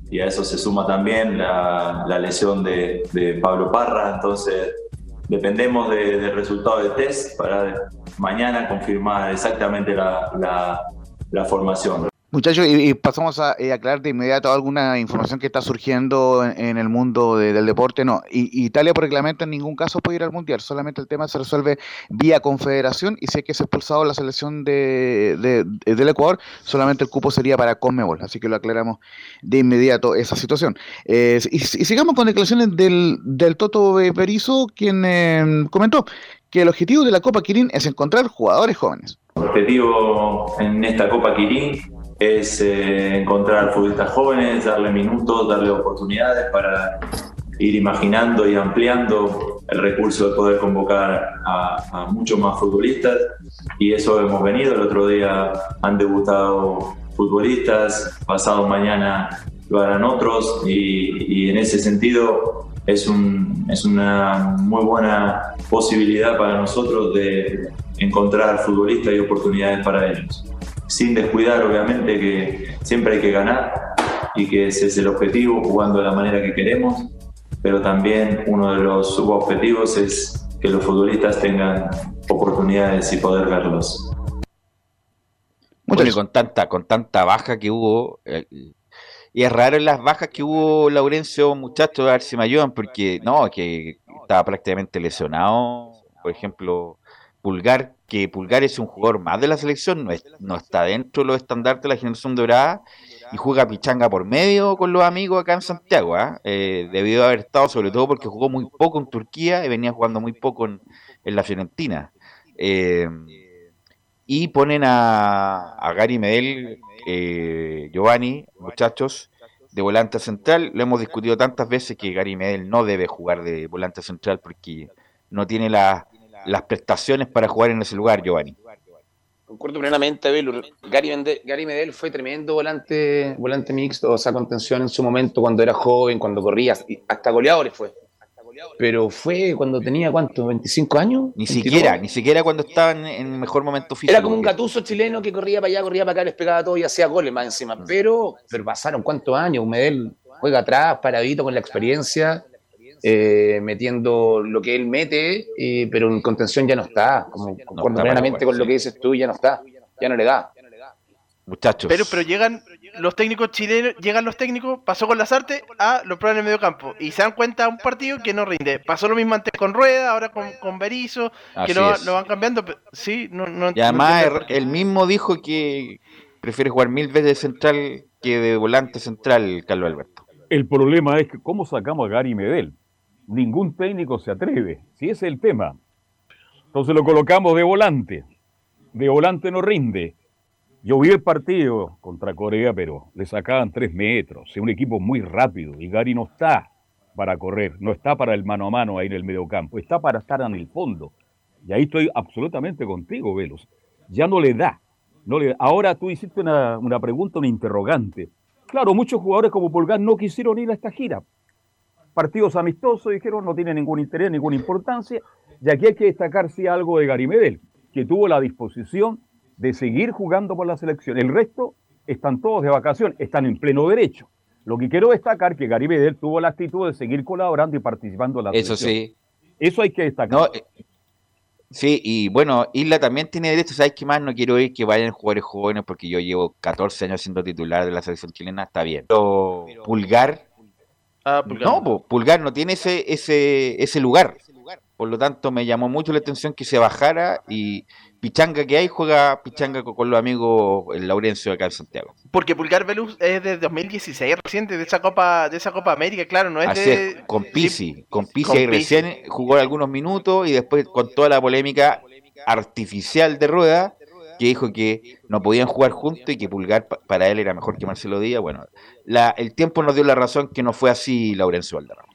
y a eso se suma también la, lesión de, Pablo Parra, entonces dependemos del resultado del test para mañana confirmar exactamente la, la formación.
Muchachos, y, pasamos a eh, aclarar de inmediato alguna información que está surgiendo en, el mundo del deporte. No, y, Italia por reglamento en ningún caso puede ir al Mundial, solamente el tema se resuelve vía confederación y si es que es expulsado la selección de, del Ecuador, solamente el cupo sería para Conmebol, así que lo aclaramos de inmediato esa situación. Eh, y, sigamos con declaraciones del, del Toto Berizzo, quien eh, comentó que el objetivo de la Copa Quirín es encontrar jugadores jóvenes.
Objetivo en esta Copa Quirín es eh, encontrar futbolistas jóvenes, darle minutos, darle oportunidades para ir imaginando y ampliando el recurso de poder convocar a, muchos más futbolistas. Y eso hemos venido. El otro día han debutado futbolistas, pasado mañana lo harán otros. Y, en ese sentido es, un, es una muy buena posibilidad para nosotros de encontrar futbolistas y oportunidades para ellos sin descuidar obviamente que siempre hay que ganar y que ese es el objetivo, jugando de la manera que queremos, pero también uno de los subobjetivos es que los futbolistas tengan oportunidades y poder verlos.
Bueno, con tanta, con tanta baja que hubo, eh, y es raro en las bajas que hubo Laurencio, muchachos, a ver si me ayudan, porque no, que estaba prácticamente lesionado, por ejemplo, Pulgar, que Pulgar es un jugador más de la selección, no, está dentro de los estandartes de la generación dorada y juega pichanga por medio con los amigos acá en Santiago. ¿ah? Eh, debido a haber estado, sobre todo porque jugó muy poco en Turquía y venía jugando muy poco en, la Fiorentina. Eh, y ponen a, a Gary Medel, eh, Giovanni, muchachos, de volante central. Lo hemos discutido tantas veces que Gary Medel no debe jugar de volante central porque no tiene la las prestaciones para jugar en ese lugar, Giovanni.
Concuerdo plenamente, Gary, Gary Medel fue tremendo volante, volante mixto, o sea, contención en su momento cuando era joven, cuando corría, hasta goleadores fue. Pero fue cuando tenía, ¿cuánto? ¿25 años?
Ni siquiera, ni siquiera cuando estaba en, el mejor momento físico.
Era como un gatuso chileno que corría para allá, corría para acá, les pegaba todo y hacía goles más encima. Mm. Pero, pero pasaron cuántos años, Medel juega atrás, paradito con la experiencia eh, metiendo lo que él mete, eh, pero en contención ya no está. Como, plenamente con lo que dices tú, ya no está, ya no le da.
Muchachos. Pero, pero llegan los técnicos chilenos, llegan los técnicos, pasó con las artes a los prueban en el medio campo y se dan cuenta un partido que no rinde. Pasó lo mismo antes con Rueda, ahora con, con Berizzo, que lo, van cambiando. Sí, no, no,
y además él mismo dijo que prefiere jugar mil veces de central que de volante central, Carlos Alberto.
El problema es que cómo sacamos a Gary Medel ningún técnico se atreve, si ese es el tema. Entonces lo colocamos de volante. De volante no rinde. Yo vi el partido contra Corea, pero le sacaban tres metros. Es un equipo muy rápido y Gary no está para correr, no está para el mano a mano ahí en el mediocampo, está para estar en el fondo. Y ahí estoy absolutamente contigo, Velos. Ya no le da. No le Ahora tú hiciste una, una pregunta, un interrogante. Claro, muchos jugadores como Pulgar no quisieron ir a esta gira. Partidos amistosos dijeron no tiene ningún interés, ninguna importancia. Y aquí hay que destacar sí algo de Gary Medel, que tuvo la disposición de seguir jugando por la selección. El resto están todos de vacación, están en pleno derecho. Lo que quiero destacar es que Gary Medel tuvo la actitud de seguir colaborando y participando en la
Eso
selección.
sí.
Eso hay que destacar.
No, eh, sí, y bueno, Isla también tiene derecho, ¿sabes qué más? No quiero ir que vayan jugadores jóvenes porque yo llevo 14 años siendo titular de la selección chilena, está bien. Pero Pulgar,
Ah, Pulgar.
no, po, Pulgar no tiene ese, ese, ese lugar. Por lo tanto, me llamó mucho la atención que se bajara y Pichanga que hay juega Pichanga con, los amigos el Laurencio acá en Santiago.
Porque Pulgar Velus es de 2016, reciente de esa Copa, de esa Copa América, claro, no es
Así
de.
es, con
sí,
Pisi, con Pisi
con
recién jugó algunos minutos y después con toda la polémica artificial de Rueda, que dijo que no podían jugar juntos y que Pulgar pa- para él era mejor que Marcelo Díaz. Bueno, la, el tiempo nos dio la razón que no fue así Laurencio Valderrama.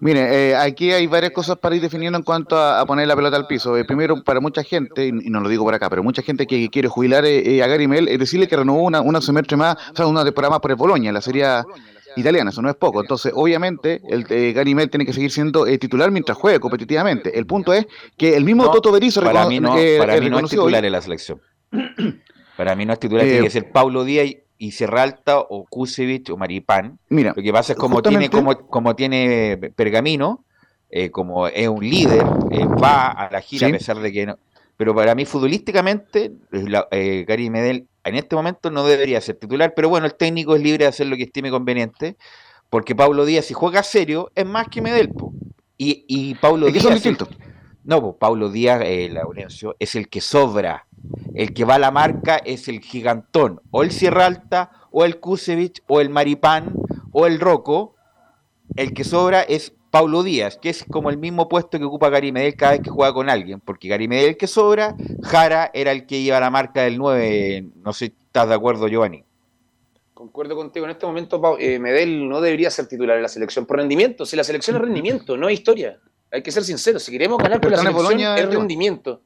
Mire, eh, aquí hay varias cosas para ir definiendo en cuanto a, poner la pelota al piso. Eh, primero, para mucha gente, y y no lo digo por acá, pero mucha gente que quiere jubilar eh, eh, a Gary Mel, es decirle que renovó una, una semestre más, o sea, una temporada más por el Boloña, la serie italiana, eso no es poco. Entonces, obviamente, el eh, Gary Mel tiene que seguir siendo eh, titular mientras juegue competitivamente. El punto es que el mismo
No,
Toto Berizzo
para mí no,
eh,
para
eh,
mí no es
reconoció hoy-
titular en la selección. Para mí no es titular, tiene que ser Paulo Díaz y, y Serralta o Kusevich o Maripán.
Mira,
Lo que pasa es como tiene, como, como tiene Pergamino, como es un líder, va a la gira
Sí.
a pesar de que no. Pero para mí, futbolísticamente, la- eh, Gary Medel en este momento no debería ser titular, pero bueno, el técnico es libre de hacer lo que estime conveniente, porque Pablo Díaz, si juega serio, es más que Medel. po. Y, y Pablo
Es
Díaz.
son
el-
distintos.
no, pues Pablo Díaz, eh, Laurencio, es el que sobra. El que va a la marca es el gigantón, o el Sierra Alta, o el Kusevich, o el Maripán, o el Roco. El que sobra es Pablo Díaz, que es como el mismo puesto que ocupa Gary Medel cada vez que juega con alguien, porque Gary Medel el que sobra, Jara era el que iba a la marca del 9. No sé si estás de acuerdo, Giovanni.
Concuerdo contigo. En este momento, Pau- eh, Medel no debería ser titular en la selección por rendimiento. Si la selección es rendimiento, no es historia. Hay que ser sinceros. Si queremos ganar con la selección, es rendimiento.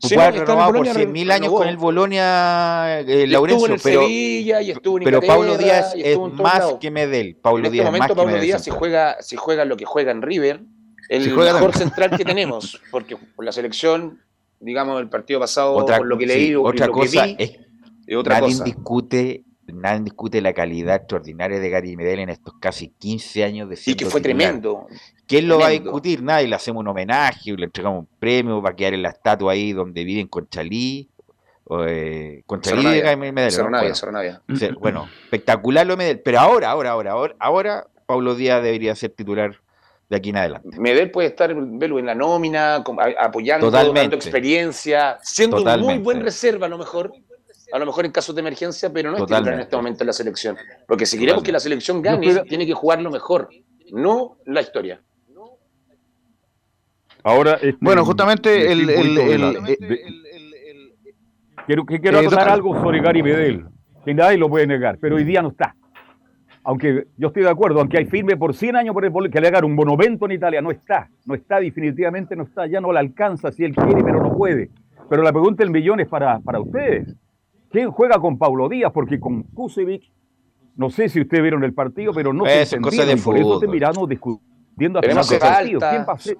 Sí, no,
renovado por
Boloña,
100.000 años con el Bolonia, eh, Laurencio,
en el
pero,
Sevilla y estuvo en
pero Pablo Díaz
y
es
en
más que Medel. Pablo
en este
Díaz más
momento,
que
Pablo
Medel.
Díaz, si juega, si juega lo que juega en River, el
Si
mejor
también.
central que tenemos, porque por la selección, digamos, el partido pasado,
Otra,
por lo que
sí,
leí, o
otra
lo
cosa
que vi,
es
es otra
nadie
cosa.
discute nadie discute la calidad extraordinaria de Gary Medel en estos casi 15 años de
Y que fue
titular.
tremendo.
¿Quién lo va a
tremendo.
discutir? Nadie, le hacemos un homenaje, le entregamos un premio, va a quedar en la estatua ahí donde viven Conchalí. O, eh, Conchalí
Cerro
de Gary Medel. ¿no?
Cerro Navia,
Bueno,
Cerro Navia.
o sea, bueno, espectacular lo de Medel. Pero ahora, ahora, ahora, ahora, ahora, Pablo Díaz debería ser titular de aquí en adelante.
Medel puede estar Belu, en la nómina, apoyando,
Totalmente.
dando experiencia, siendo un muy buen reserva a lo mejor, a lo mejor en casos de emergencia, pero no es
Totalmente.
titular en este momento en la selección. Porque si queremos
Totalmente.
que la selección gane, tiene que jugar lo mejor, no la historia.
Ahora, este,
Bueno, justamente
me
el- el- el-
la- Quiero, que quiero
Eh,
acotar algo sobre Gary Medel, que nadie lo puede negar, pero hoy día no está. Aunque yo estoy de acuerdo, aunque hay firme por 100 años por el que le hagan un monumento en Italia, no está, no está, definitivamente no está, ya no le alcanza si él quiere, pero no puede. Pero la pregunta del millón es para, para ustedes. ¿Quién juega con Paulo Díaz? Porque con Kusevich, no sé si ustedes vieron el partido, pero no se
es de
entendieron, y por eso terminamos discutiendo a final
Tenemos
del
Sierra
partido.
Alta.
¿Quién va a ser?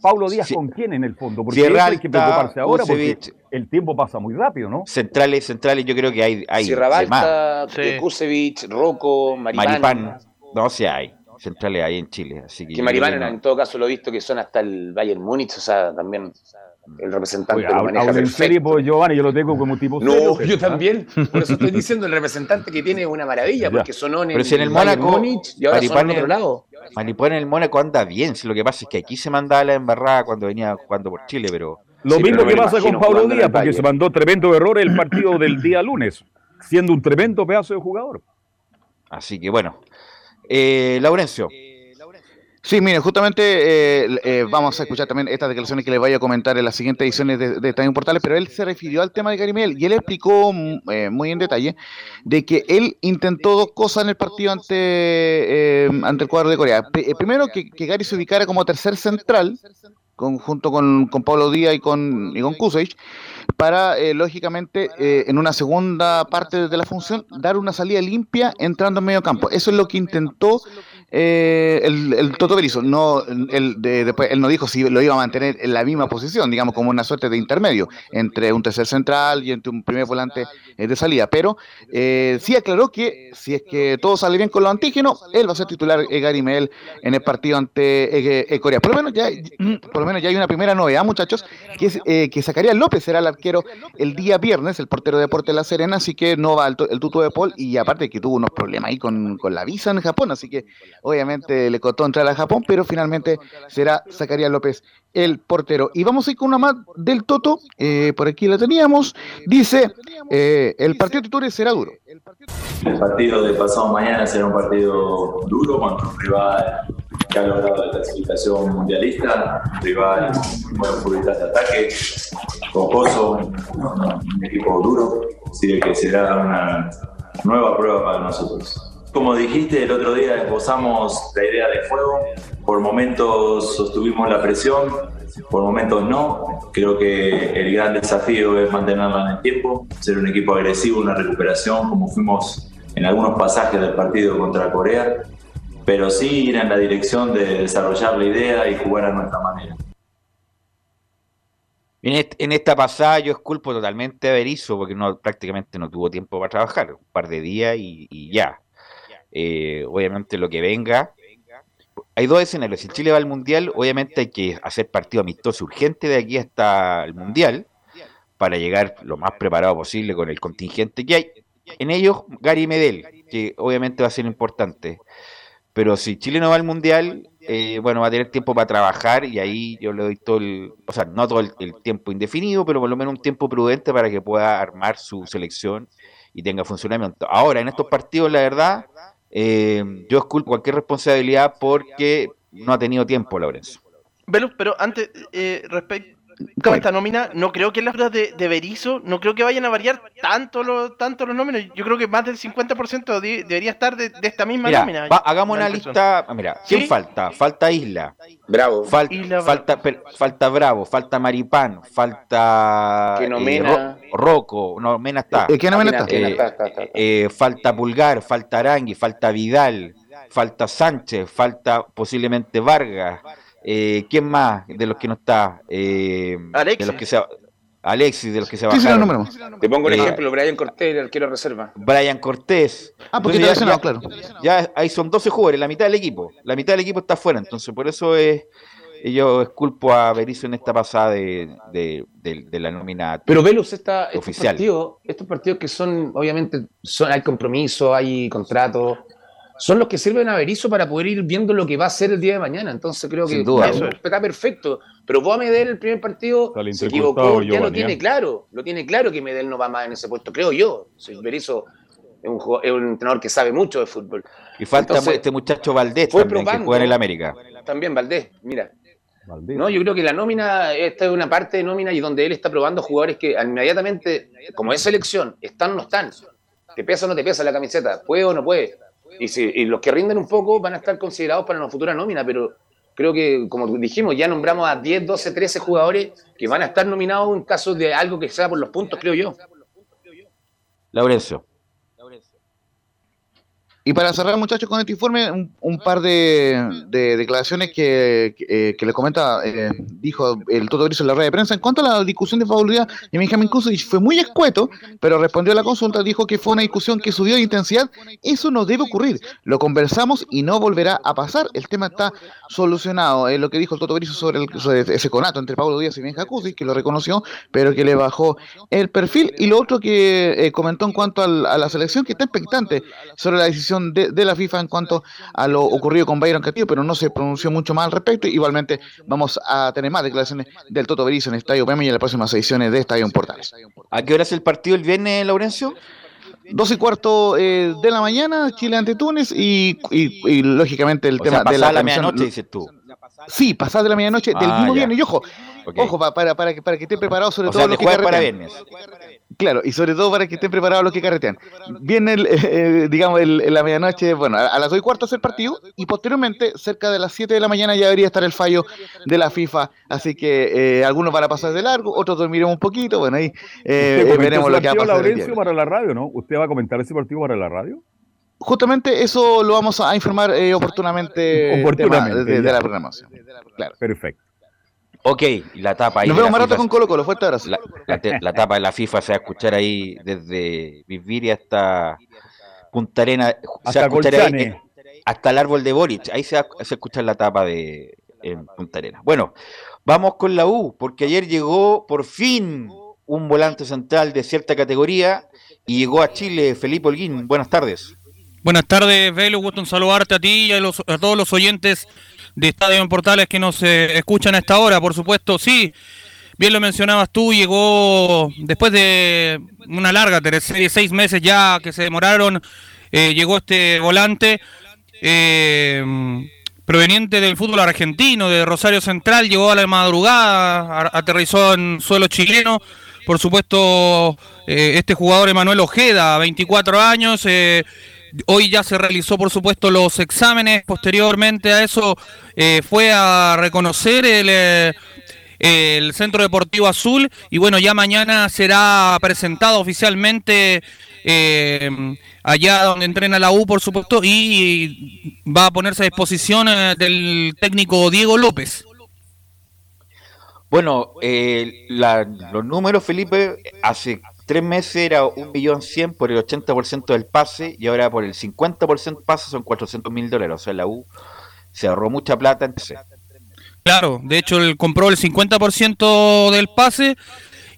Paulo Díaz
Sí.
con quién en el fondo, porque
Sierra
hay que preocuparse ahora porque el tiempo pasa muy rápido, ¿no?
Centrales, centrales, yo creo que hay, hay
Sierra
de.
Balta,
Sí.
eh, Kusevich, Rocco, Maripán.
Maripán, no sé, hay centrales ahí en Chile. Así que
Que Maripán,
no.
en todo caso, lo he visto que son hasta el Bayern Múnich, o sea, también el representante
Oye,
lo maneja perfecto.
pues, Giovanni, yo lo tengo como tipo
No,
pero-
yo también. Por eso estoy diciendo el representante que tiene una maravilla,
Ya.
porque sonó en
Pero
el,
si en el Mónaco,
y ahora en
Maripán
otro
es-
lado.
Maripán en el Mónaco anda bien. Si lo que pasa es que aquí se mandaba la embarrada cuando venía jugando por Chile, pero
Lo
Sí,
mismo
pero
que pasa con Pablo Díaz, porque se mandó tremendo error el partido del día lunes, siendo un tremendo pedazo de jugador.
así que bueno. Eh, Laurencio,
Sí, mire, justamente eh, eh, vamos a escuchar también estas declaraciones que les voy a comentar en las siguientes ediciones de, de Estadio Portales, pero él se refirió al tema de Gary Medel y él explicó mm, eh, muy en detalle de que él intentó dos cosas en el partido ante, eh, ante el cuadro de Corea. P- eh, primero, que, que Gary se ubicara como tercer central, con, junto con, con Pablo Díaz y con, y con para, eh, lógicamente, eh, en una segunda parte de la función, dar una salida limpia entrando en medio campo. Eso es lo que intentó eh, el, el Toto Berizzo. No, él, de- después, él no dijo si lo iba a mantener en la misma posición, digamos, como una suerte de intermedio entre un tercer central y entre un primer volante eh, de salida. Pero eh, sí aclaró que si es que todo sale bien con los antígenos, él va a ser titular Gary Mel en el partido ante Corea. Por lo menos ya, por lo menos ya hay una primera novedad, muchachos, que es eh, que Zacarías López será el arquero el día viernes, el portero de Deporte de La Serena, así que no va el, el tuto de Paul y aparte que tuvo unos problemas ahí con, con la visa en Japón, así que obviamente le costó entrar a Japón, pero finalmente será Zacarías López el portero. Y vamos a ir con una más del Toto, eh, por aquí la teníamos, dice, eh, el partido de Tutores será duro.
El partido de pasado mañana será un partido duro contra un rival que ha logrado la clasificación mundialista, un rival con buenos de ataque, cojoso, un equipo duro, así que será una nueva prueba para nosotros. Como dijiste, el otro día esbozamos la idea de juego, por momentos sostuvimos la presión, por momentos no. Creo que el gran desafío es mantenerla en el tiempo, ser un equipo agresivo, una recuperación, como fuimos en algunos pasajes del partido contra Corea, pero sí ir en la dirección de desarrollar la idea y jugar a nuestra manera.
En, est- en esta pasada yo esculpo totalmente a Berizzo porque no, prácticamente no tuvo tiempo para trabajar, un par de días y ya. Eh, obviamente lo que venga. Hay dos escenarios. Si Chile va al Mundial, obviamente hay que hacer partido amistoso urgente de aquí hasta el Mundial para llegar lo más preparado posible con el contingente que hay. En ellos, Gary Medel, que obviamente va a ser importante. Pero si Chile no va al Mundial, eh, bueno, va a tener tiempo para trabajar y ahí yo le doy todo el, o sea, no todo el, el tiempo indefinido, pero por lo menos un tiempo prudente para que pueda armar su selección y tenga funcionamiento. Ahora, en estos partidos, la verdad, eh, yo esculpo cualquier responsabilidad porque no ha tenido tiempo, Lorenzo.
Velus, pero antes, eh, esta nómina, no creo que las dudas de, de Berizzo, no creo que vayan a variar tanto, lo, tanto los nóminas. Yo creo que más del 50% de- debería estar de, de esta misma
Mira,
nómina.
va- hagamos una lista. ah, Mira, ¿quién
¿Sí?
falta? Falta Isla.
Bravo.
Fal-
Isla
falta, per- falta Bravo, falta Maripán, falta
Que no
eh. Ro- Rocco, no, Mena está.
Eh, ¿quién no Mena
Mena,
está?
Eh,
está, está.
eh, falta Pulgar, falta Arangui, falta Vidal, falta Sánchez, falta posiblemente Vargas. Eh, ¿Quién más de los que no está? Eh,
Alexis.
De los que se, Alexis, de los que se bajaron.
Te pongo un
Eh,
ejemplo, Brian Cortés, el arquero reserva.
Brian Cortés.
Ah, porque
Entonces ya- ya-
claro.
Ya ahí son 12 jugadores, la mitad del equipo. La mitad del equipo está fuera, entonces por eso es yo esculpo a Berizzo en esta pasada de, de, de- de la nómina.
Pero Velus, esta, estos
Oficial.
partidos, estos partidos que son, obviamente, son, hay compromiso, hay contrato, son los que sirven a Berizzo para poder ir viendo lo que va a ser el día de mañana. Entonces creo que
Sin duda.
eso está perfecto. Pero vos a Medel el primer partido se equivocó, ya lo tiene
¿eh?
claro, lo tiene claro que Medel no va más en ese puesto, creo yo. Si Berizzo es un, jugador- es un entrenador que sabe mucho de fútbol.
Y falta
Entonces,
este muchacho Valdés
fue
también, que
probando.
juega en el América.
También Valdés, mira.
Valdés.
No, yo creo que la nómina, esta es una parte de nómina y donde él está probando jugadores que inmediatamente, como es selección, están o no están. ¿Te pesa o no te pesa la camiseta? ¿Puede o no puede? Y, si, y los que rinden un poco van a estar considerados para una futura nómina, pero creo que, como dijimos, ya nombramos a 10, 12, 13 jugadores que van a estar nominados en caso de algo que sea por los puntos, creo yo.
Laurencio.
Y para cerrar, muchachos, con este informe, un, par de, de declaraciones que, que, eh, comenta, eh, dijo el Toto Berizzo en la rueda de prensa. En cuanto a la discusión de favorabilidad de Benjamin Kusevich, fue muy escueto, pero respondió a la consulta, dijo que fue una discusión que subió de intensidad. Eso no debe ocurrir. Lo conversamos y no volverá a pasar. El tema está solucionado. Es lo que dijo el Toto Berizzo sobre, el, sobre ese conato entre Pablo Díaz y Benja Kusevich, que lo reconoció, pero que le bajó el perfil. Y lo otro que eh, comentó en cuanto al- a la selección, que está expectante sobre la decisión de, de la FIFA en cuanto a lo ocurrido con Byron Castillo, pero no se pronunció mucho más al respecto. Igualmente vamos a tener más declaraciones del Toto Berizzo en Estadio PM y en las próximas ediciones de Estadio Portales.
¿A qué hora es el partido el viernes, Laurencio?
Dos y cuarto eh, de la mañana, Chile ante Túnez y, y- y, lógicamente el
O
tema
sea,
de la
la medianoche, dices tú.
Sí, pasada de la medianoche del
Ah,
mismo
ya.
viernes. Y ojo,
Ok.
ojo, pa- para, para, que, para que estén preparados sobre
O
todo
sea,
los que
jueves para
carretean.
viernes.
Claro, y sobre todo para que estén preparados los que carretean. Viene, el, eh, digamos, el- en la medianoche, bueno, a, las 2 y cuarto es el partido y posteriormente, cerca de las 7 de la mañana, ya debería estar el fallo de la FIFA. Así que eh, algunos van a pasar de largo, otros dormiremos un poquito. Bueno, ahí eh,
¿Usted
eh, veremos lo que va a pasar. el
Laurencio,
viernes.
para la radio, ¿no? ¿Usted va a comentar ese partido para la radio?
Justamente eso lo vamos a informar eh, oportunamente,
Oportunamente,
tema de, de
ya.
la programación. Claro.
Perfecto.
Ok, y la tapa ahí.
Nos
de
vemos
la
más rato
FIFA
con Colo Colo. Fuerte abrazo.
La, la te- la tapa de la FIFA se va a escuchar ahí desde Viviria hasta Punta Arena. se va a
Hasta
escuchar ahí, eh, hasta el árbol de Boric. Ahí se va a se escuchar la tapa de en Punta Arena. Bueno, vamos con la U, porque ayer llegó por fin un volante central de cierta categoría y llegó a Chile Felipe Holguín. Buenas tardes.
Buenas tardes, Velo. Gusto en saludarte a ti y a, los- a todos los oyentes de Estadio en Portales que nos eh, escuchan a esta hora. Por supuesto, sí, bien lo mencionabas tú, llegó después de una larga serie, seis meses ya que se demoraron, eh, llegó este volante eh, proveniente del fútbol argentino, de Rosario Central, llegó a la madrugada, aterrizó en suelo chileno. Por supuesto, eh, este jugador Emanuel Ojeda, 24 años, Hoy ya se realizó, por supuesto, los exámenes. Posteriormente a eso eh, fue a reconocer el, eh, el Centro Deportivo Azul y bueno, ya mañana será presentado oficialmente eh, allá donde entrena la U, por supuesto, y va a ponerse a disposición del técnico Diego López.
Bueno, los números, Felipe, hace tres meses era un millón cien por el 80% del pase y ahora por el 50% pase son 400 mil dólares. O sea, la U se ahorró mucha plata en ese.
Claro, de hecho él compró el 50% del pase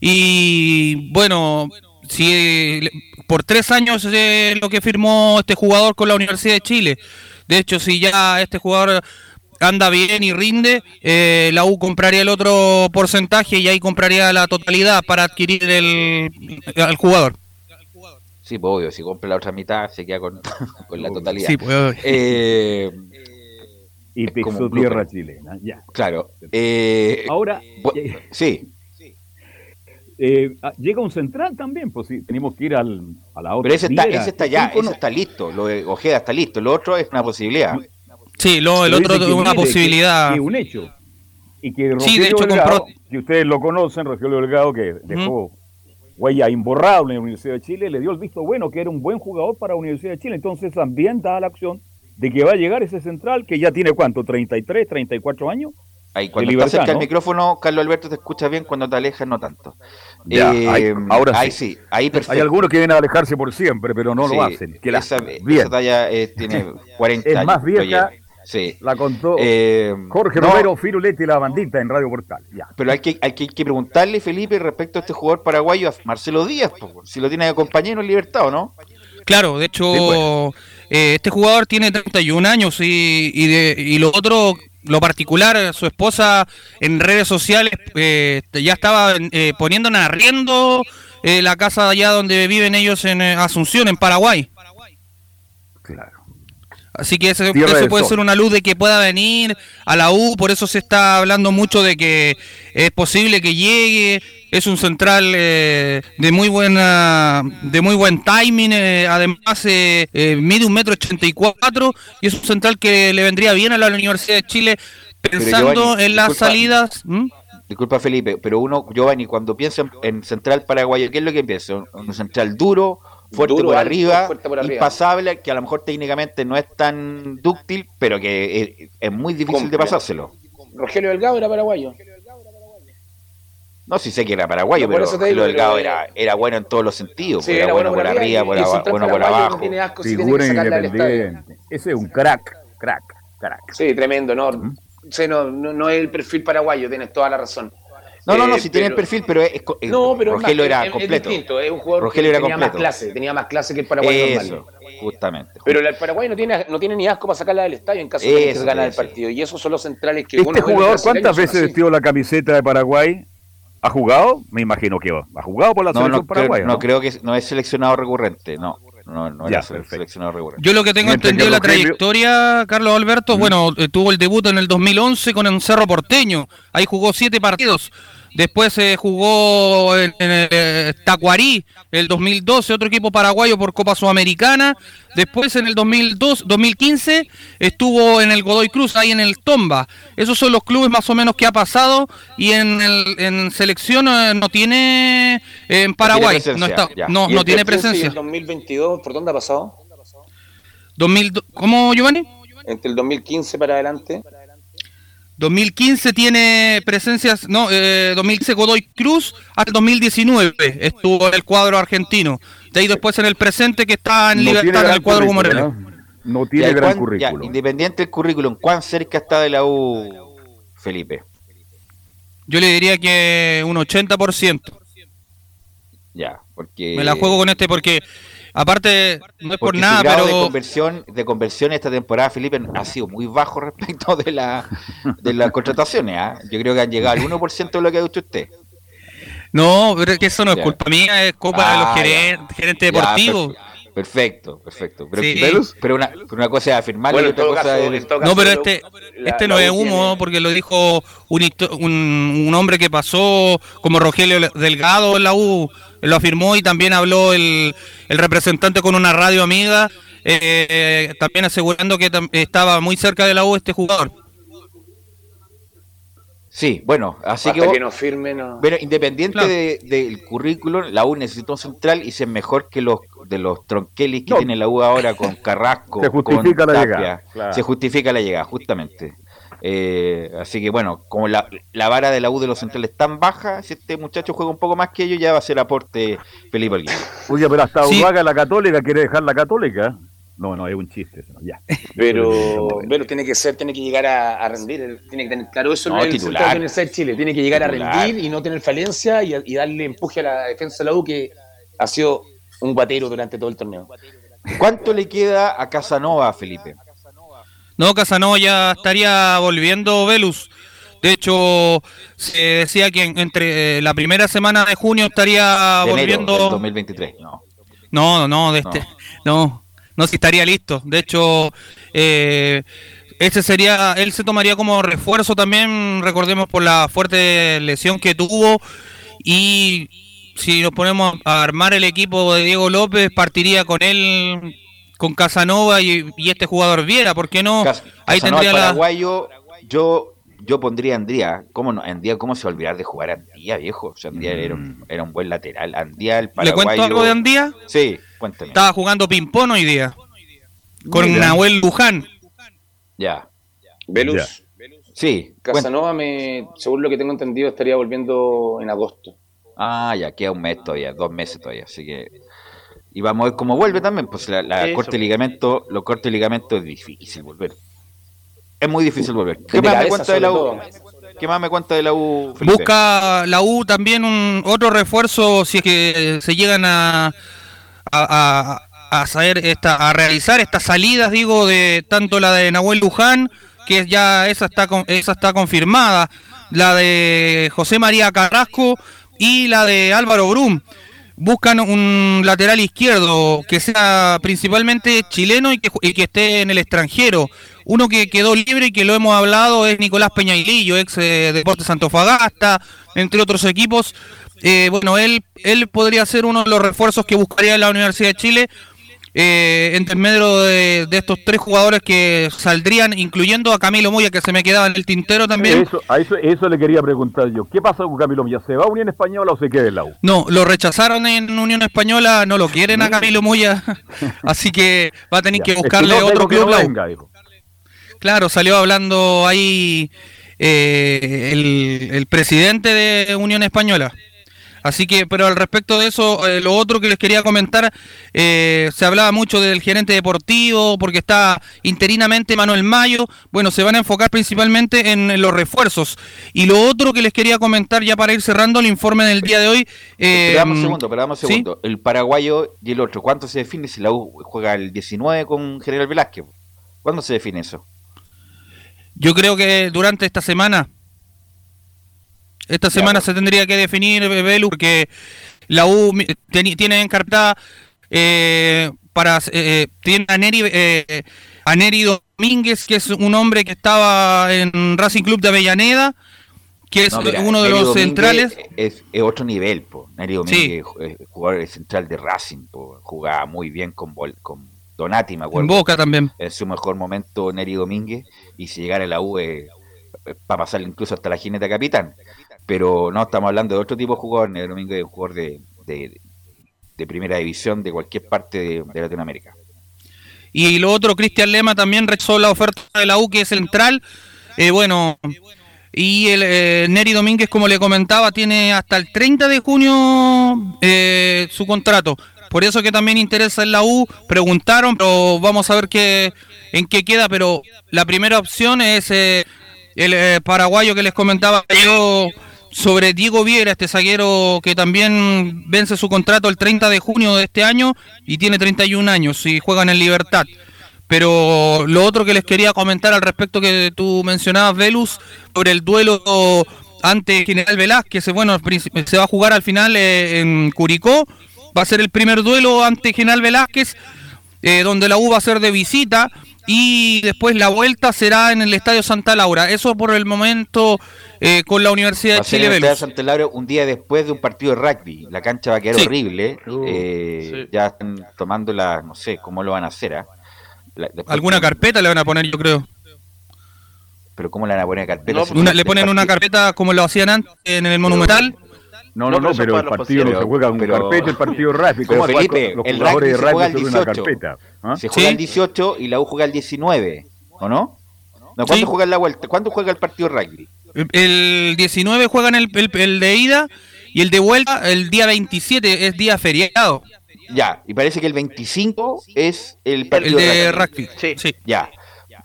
y bueno, si eh, por tres años es lo que firmó este jugador con la Universidad de Chile. De hecho, si ya este jugador anda bien y rinde, eh, la U compraría el otro porcentaje y ahí compraría la totalidad para adquirir el, al jugador.
Sí, pues obvio, si compra la otra mitad se queda con, con la totalidad.
Sí, pues, obvio.
Eh,
Y
es como
pisó
un blooper.
tierra chilena. Ya.
Claro. eh,
Ahora,
sí,
eh, ah, llega un central también, pues sí, tenemos que ir al, a la otra.
pero ese está, ese está ya,
¿Quién
ese está listo. Lo de Ojeda está listo. Lo otro es una posibilidad.
Sí, lo, el otro
que
una
que-
posibilidad.
Que, es un hecho. Y que
Sí,
Rogelio
de hecho,
Delgado,
compró-
que ustedes lo conocen, Rogelio Delgado, que dejó huella imborrable en la Universidad de Chile, le dio el visto bueno, que era un buen jugador para la Universidad de Chile. Entonces también da la acción de que va a llegar ese central que ya tiene cuánto, 33, 34 años.
Ahí, cuando
de
estás
libertad,
cerca del
¿no?
micrófono, Carlos Alberto, te escuchas bien, cuando te alejas, no tanto.
Ya,
Eh,
ahí- ahora
ahí
sí.
sí, ahí perfecto.
Hay algunos que vienen a alejarse por siempre, pero no
Sí,
lo hacen. Que la-
esa,
bien.
esa talla eh, tiene 40
Es
años.
más vieja.
Sí.
la contó
Eh,
Jorge
no,
Romero Firuletti, la bandita en Radio Portal. Ya.
Pero hay que, hay que, hay que preguntarle, Felipe, respecto a este jugador paraguayo, a Marcelo Díaz, po, si lo tiene de compañero en libertad o no.
Claro, de hecho,
Sí,
eh, este jugador tiene 31 años y, y, de- y lo otro, lo particular, su esposa en redes sociales eh, ya estaba eh, poniendo en arriendo eh, la casa allá donde viven ellos en eh, Asunción, en Paraguay.
Claro.
Así que eso puede ser una luz de que pueda venir a la U, por eso se está hablando mucho de que es posible que llegue, es un central eh, de muy buena, de muy buen timing, eh, además eh, eh, mide un metro ochenta y cuatro y es un central que le vendría bien a la Universidad de Chile pensando
Giovanni,
en las
disculpa.
salidas.
Disculpa, Felipe, pero uno, Giovanni, cuando piensa en, en central paraguayo, ¿qué es lo que piensa? Un, un central duro, fuerte
Duro,
por
alto,
arriba,
fuerte por arriba.
impasable, que a lo mejor técnicamente no es tan dúctil, pero que es, es muy difícil de pasárselo.
Rogelio Delgado era paraguayo.
No, si sé que era paraguayo,
No,
pero Rogelio Delgado
pero-
era, era bueno en todos los sentidos.
Sí,
era,
era
bueno por
por
arriba, por
y
bueno por abajo.
tiene asco, sí
Figura independiente. Ese es un crack, crack, crack.
Sí, tremendo, ¿no? Sí, no, no, no es el perfil paraguayo, tienes toda la razón.
No, no, no,
Eh,
si tiene el perfil, pero es, es co-
No, pero es
Rogelio
más-
era
es- es
completo.
distinto, es un jugador
Rogelio
que
era
tenía más
completo.
clase, tenía más clase que el paraguayo
Eso,
normal.
justamente.
Pero el paraguayo no tiene, no tiene ni asco para sacarla del estadio en caso de que gane el partido. Y esos son los centrales que
Este jugador, ¿cuántas veces vestió la camiseta de Paraguay? ¿Ha jugado? Me imagino que va. ¿Ha jugado por la
No,
selección
no, creo,
paraguaya?
no creo que no es seleccionado recurrente, no. No, no
Ya,
era seleccionado recurrente.
Yo lo que tengo
Mientras
entendido la
Rogelio-
trayectoria, Carlos Alberto, bueno, eh, tuvo el debut en el 2011 con el Cerro Porteño. Ahí jugó siete partidos. Después se jugó en, en el eh, Tacuarí, el 2012, otro equipo paraguayo por Copa Sudamericana. Después en el 2002, 2015 estuvo en el Godoy Cruz, ahí en el Tomba. Esos son los clubes más o menos que ha pasado. Y en, el, en selección eh, no tiene eh, en Paraguay.
presencia,
No, está, no,
¿Y
no
el
tiene
2015 y
presencia.
el 2022, ¿por dónde ha pasado?
2000, ¿Cómo, Giovanni?
Entre el 2015 para adelante.
2015 tiene presencias, no, eh, 2015 Godoy Cruz al 2019 estuvo en el cuadro argentino. De ahí después en el presente que está en
No
libertad en el cuadro Morelia.
¿no? No
Ya,
tiene
¿y
gran
cuán- ya,
currículum.
independiente del currículum, ¿cuán cerca está de la U, Felipe?
Yo le diría que un 80%.
Ya, porque...
Me la juego con este porque, aparte, no es por nada,
grado de
pero
conversión, de conversión esta temporada, Felipe, ha sido muy bajo respecto de, la, de las contrataciones. ¿ah? Yo creo que han llegado al 1% de lo que ha dicho usted.
no, pero es que eso no es
Ya.
culpa mía, es culpa de
Ah,
los
ya.
geren- gerentes deportivos.
perfe- perfecto, perfecto. Pero,
Sí.
pero una, pero una cosa es afirmarlo
Bueno,
y otra cosa
caso,
es...
No, pero este,
la-
este no es humo,
tiene-
porque lo dijo un, un hombre que pasó como Rogelio Delgado en la U, lo afirmó y también habló el, el representante con una radio amiga, eh, eh, también asegurando que tam- estaba muy cerca de la U este jugador.
Sí, bueno, así
Hasta
que... vos-
que no firme, no.
Pero independiente
Claro.
de- del currículum, la U necesita un central y se es mejor que los de los tronquelis que
No.
tiene la U ahora con Carrasco.
Se justifica
con
la
Tapia.
llegada, claro.
Se justifica la llegada, justamente. Eh, así que bueno, como la, la vara de la U de los centrales es tan baja, si este muchacho juega un poco más que ellos, ya va a ser aporte Felipe Alguino.
Oye, pero hasta
Sí.
La católica quiere dejar la católica. No, no, es un chiste. Ya.
Pero, pero tiene que ser, tiene que llegar a, a rendir, tiene que tener claro eso
No,
no, es el la Universidad de Chile, tiene que llegar a rendir y no tener falencia y, y darle empuje a la defensa de la U que ha sido un guatero durante todo el torneo.
¿Cuánto le queda a Casanova, Felipe?
No, Casanova ya estaría volviendo Velus. De hecho, se decía que en- entre eh, la primera semana de junio estaría
De
volviendo.
del 2023. No.
No, no, de este, no, no, si estaría listo. De hecho, eh, ese sería, él se tomaría como refuerzo también, recordemos por la fuerte lesión que tuvo y si nos ponemos a armar el equipo de Diego López, partiría con él, con Casanova y, y este jugador Viera, ¿por qué no?
Cas-
Ahí
Casanova,
tendría
el
la...
paraguayo, yo yo pondría a Andría. ¿Cómo no? Andría, ¿cómo se va a olvidar de jugar a Andía, viejo? O sea, Andía era, un, era un buen lateral. Andía, el
¿Le
paraguayo.
cuento algo de Andía?
Sí, cuéntame.
Estaba jugando ping-pong hoy día. Con
Mira.
Nahuel Luján.
Ya.
Velus,
Sí.
Casanova, me, según lo que tengo entendido, estaría volviendo en agosto.
Ah, ya queda un mes todavía, dos meses todavía, así que y vamos a ver cómo vuelve también, pues la, la corte de ligamento, los cortes de ligamento es difícil volver. Es muy difícil volver. ¿Qué más me cuenta de la U? ¿Qué más me cuenta de la U? Felipe?
Busca la U también un otro refuerzo si es que se llegan a a, a- a saber esta, a realizar estas salidas, digo, de tanto la de Nahuel Luján, que ya esa está con- esa está confirmada, la de José María Carrasco y la de Álvaro Brum. Buscan un lateral izquierdo que sea principalmente chileno y que, esté en el extranjero. Uno que quedó libre y que lo hemos hablado es Nicolás Peñailillo, ex eh, Deportes Antofagasta, entre otros equipos. Eh, bueno, él, él podría ser uno de los refuerzos que buscaría la Universidad de Chile eh, entre medio de, de estos tres jugadores que saldrían, incluyendo a Camilo Moya, que se me quedaba en el tintero también.
Eso, a eso, eso le quería preguntar yo. ¿Qué pasa con Camilo Milla? ¿Se va a Unión Española o se queda en la U?
No, lo rechazaron en Unión Española, no lo quieren a Camilo Moya, así que va a tener
Ya.
que
Es que
buscarle
no,
otro club.
no
la U.
venga, dijo.
Claro, salió hablando ahí eh, el, el presidente de Unión Española. Así que, pero al respecto de eso, eh, lo otro que les quería comentar, eh, se hablaba mucho del gerente deportivo, porque está interinamente Manuel Mayo. Bueno, se van a enfocar principalmente en, los refuerzos. Y lo otro que les quería comentar, ya para ir cerrando el informe del día de hoy. Eh,
Esperamos un segundo, esperamos un
¿sí?
segundo. El paraguayo y el otro, ¿cuánto se define si la U juega el 19 con General Velázquez? ¿Cuándo se define eso?
Yo creo que durante esta semana, Esta semana se tendría que definir, eh, Belu, porque la U tiene encartada eh, para eh, tiene a Neri, eh, a Neri Domínguez, que es un hombre que estaba en Racing Club de Avellaneda, que es
No, mira,
uno de
Neri
los
Domínguez
centrales.
Es, es otro nivel, po. Neri Domínguez es jugador central de Racing, po. jugaba muy bien con, Donati, me acuerdo.
En Boca también.
En su mejor momento, Neri Domínguez, y si llegara a la U, eh, para pasarle incluso hasta la jineta capitán. Pero no, estamos hablando de otro tipo de jugador. Neri Domínguez es jugador de, de, primera división de cualquier parte de, de Latinoamérica.
Y lo otro, Cristian Lema también rechazó la oferta de la U, que es central. Eh, bueno, y el eh, Neri Domínguez, como le comentaba, tiene hasta el 30 de junio eh, su contrato. Por eso que también interesa en la U. Preguntaron, pero vamos a ver qué, en qué queda. Pero la primera opción es eh, el eh, paraguayo que les comentaba yo sobre Diego Viera, este zaguero que también vence su contrato el 30 de junio de este año y tiene 31 años y juegan en Libertad. Pero lo otro que les quería comentar al respecto que tú mencionabas, Velus, sobre el duelo ante General Velázquez, bueno, se va a jugar al final eh, en Curicó, va a ser el primer duelo ante General Velázquez, eh, donde la U va a ser de visita y después la vuelta será en el Estadio Santa Laura. Eso por el momento eh, con la Universidad
Va
de Chile
en el Estadio. Santa Laura un día después de un partido de rugby. La cancha va a quedar
Sí.
horrible.
Uh,
eh,
sí.
Ya están tomando la, no sé cómo lo van a hacer. ¿ah? La-
Alguna carpeta le van a poner, yo creo.
Pero ¿cómo le van a poner carpeta?
No,
si
una-
el
le ponen una carpeta como lo hacían antes en el Monumental.
No, no, no, pero el partido no se juega con
pero-
carpeta, el partido rápido.
Pero
¿Cómo va
Felipe,
los
el
jugadores de
rugby se juega
rugby
el
una
18.
carpeta? ¿ah?
Se juega el 18 y la U juega el 19, ¿o no? No, ¿cuándo
Sí.
juega la vuelta? ¿Cuándo juega el partido de rugby?
El- El 19 juegan el, el- el de ida y el de vuelta el día 27 es día feriado.
Ya, y parece que el 25 es el
El
partido
de rugby.
Sí.
Ya.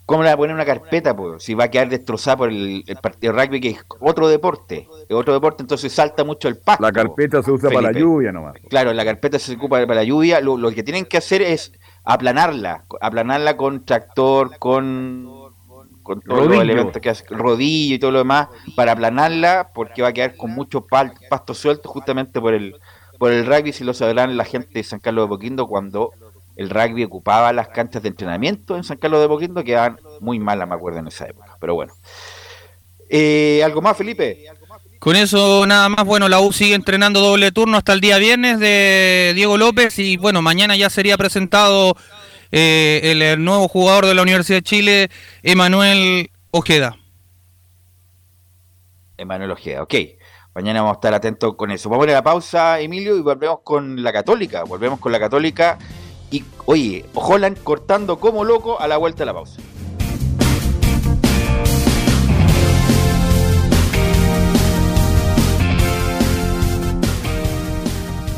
¿Cómo le va a poner una carpeta? Pues? Si va a quedar destrozada por el, el partido rugby, que es otro deporte. Es otro deporte, entonces salta mucho el pasto.
La carpeta se usa para la lluvia nomás.
Claro, la carpeta se ocupa para la lluvia. Lo, lo que tienen que hacer es aplanarla. Aplanarla con tractor, con, con todos los elementos que hace, rodillo y todo lo demás, para aplanarla, porque va a quedar con mucho pal- pasto suelto justamente por el, por el rugby, si lo sabrán la gente de San Carlos de Poquindo, cuando el rugby ocupaba las canchas de entrenamiento en San Carlos de Poquindo, quedaban muy malas, me acuerdo, en esa época. Pero bueno. Eh, ¿Algo más, Felipe?
Con eso nada más, bueno, la U sigue entrenando doble turno hasta el día viernes de Diego López y bueno, mañana ya sería presentado eh, el, el nuevo jugador de la Universidad de Chile, Emanuel Ojeda.
Emanuel Ojeda, ok. Mañana vamos a estar atentos con eso. Vamos a a la pausa, Emilio, y volvemos con la Católica. Volvemos con la Católica. Y, oye, Holland cortando como loco a la vuelta de la pausa.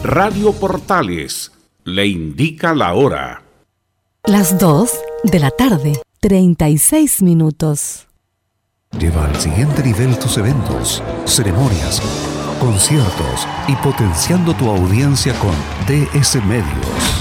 Radio Portales le indica la hora.
Las 2 de la tarde, 36 minutos.
Lleva al siguiente nivel tus eventos, ceremonias, conciertos y potenciando tu audiencia con DS Medios.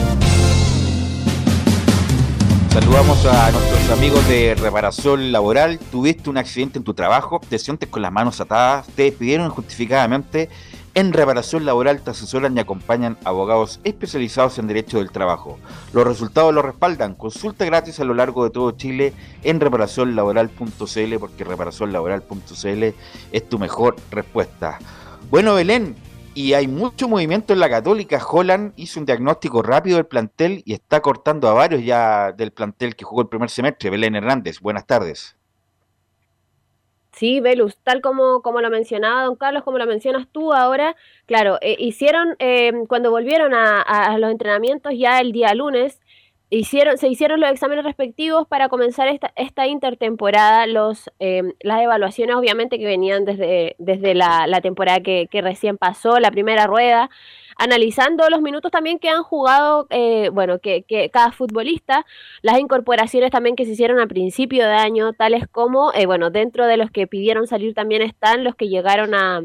Saludamos a nuestros amigos de reparación laboral. Tuviste un accidente en tu trabajo, te sientes con las manos atadas, te despidieron injustificadamente. En reparación laboral te asesoran y acompañan abogados especializados en derecho del trabajo. Los resultados los respaldan. Consulta gratis a lo largo de todo Chile en reparacionlaboral.cl porque reparacionlaboral.cl es tu mejor respuesta. Bueno, Belén, y hay mucho movimiento en la Católica. Holland hizo un diagnóstico rápido del plantel y está cortando a varios ya del plantel que jugó el primer semestre. Belén Hernández, buenas tardes.
Sí, Velus, tal como, como lo mencionaba don Carlos, como lo mencionas tú ahora, claro, eh, hicieron, eh, cuando volvieron a, a, los entrenamientos ya el día lunes, hicieron, se hicieron los exámenes respectivos para comenzar esta, esta intertemporada, los, eh, las evaluaciones obviamente que venían desde, la, temporada que, recién pasó, la primera rueda, analizando los minutos también que han jugado, eh, bueno, que, que, cada futbolista, las incorporaciones también que se hicieron a principio de año, tales como, eh, bueno, dentro de los que pidieron salir también están los que llegaron a...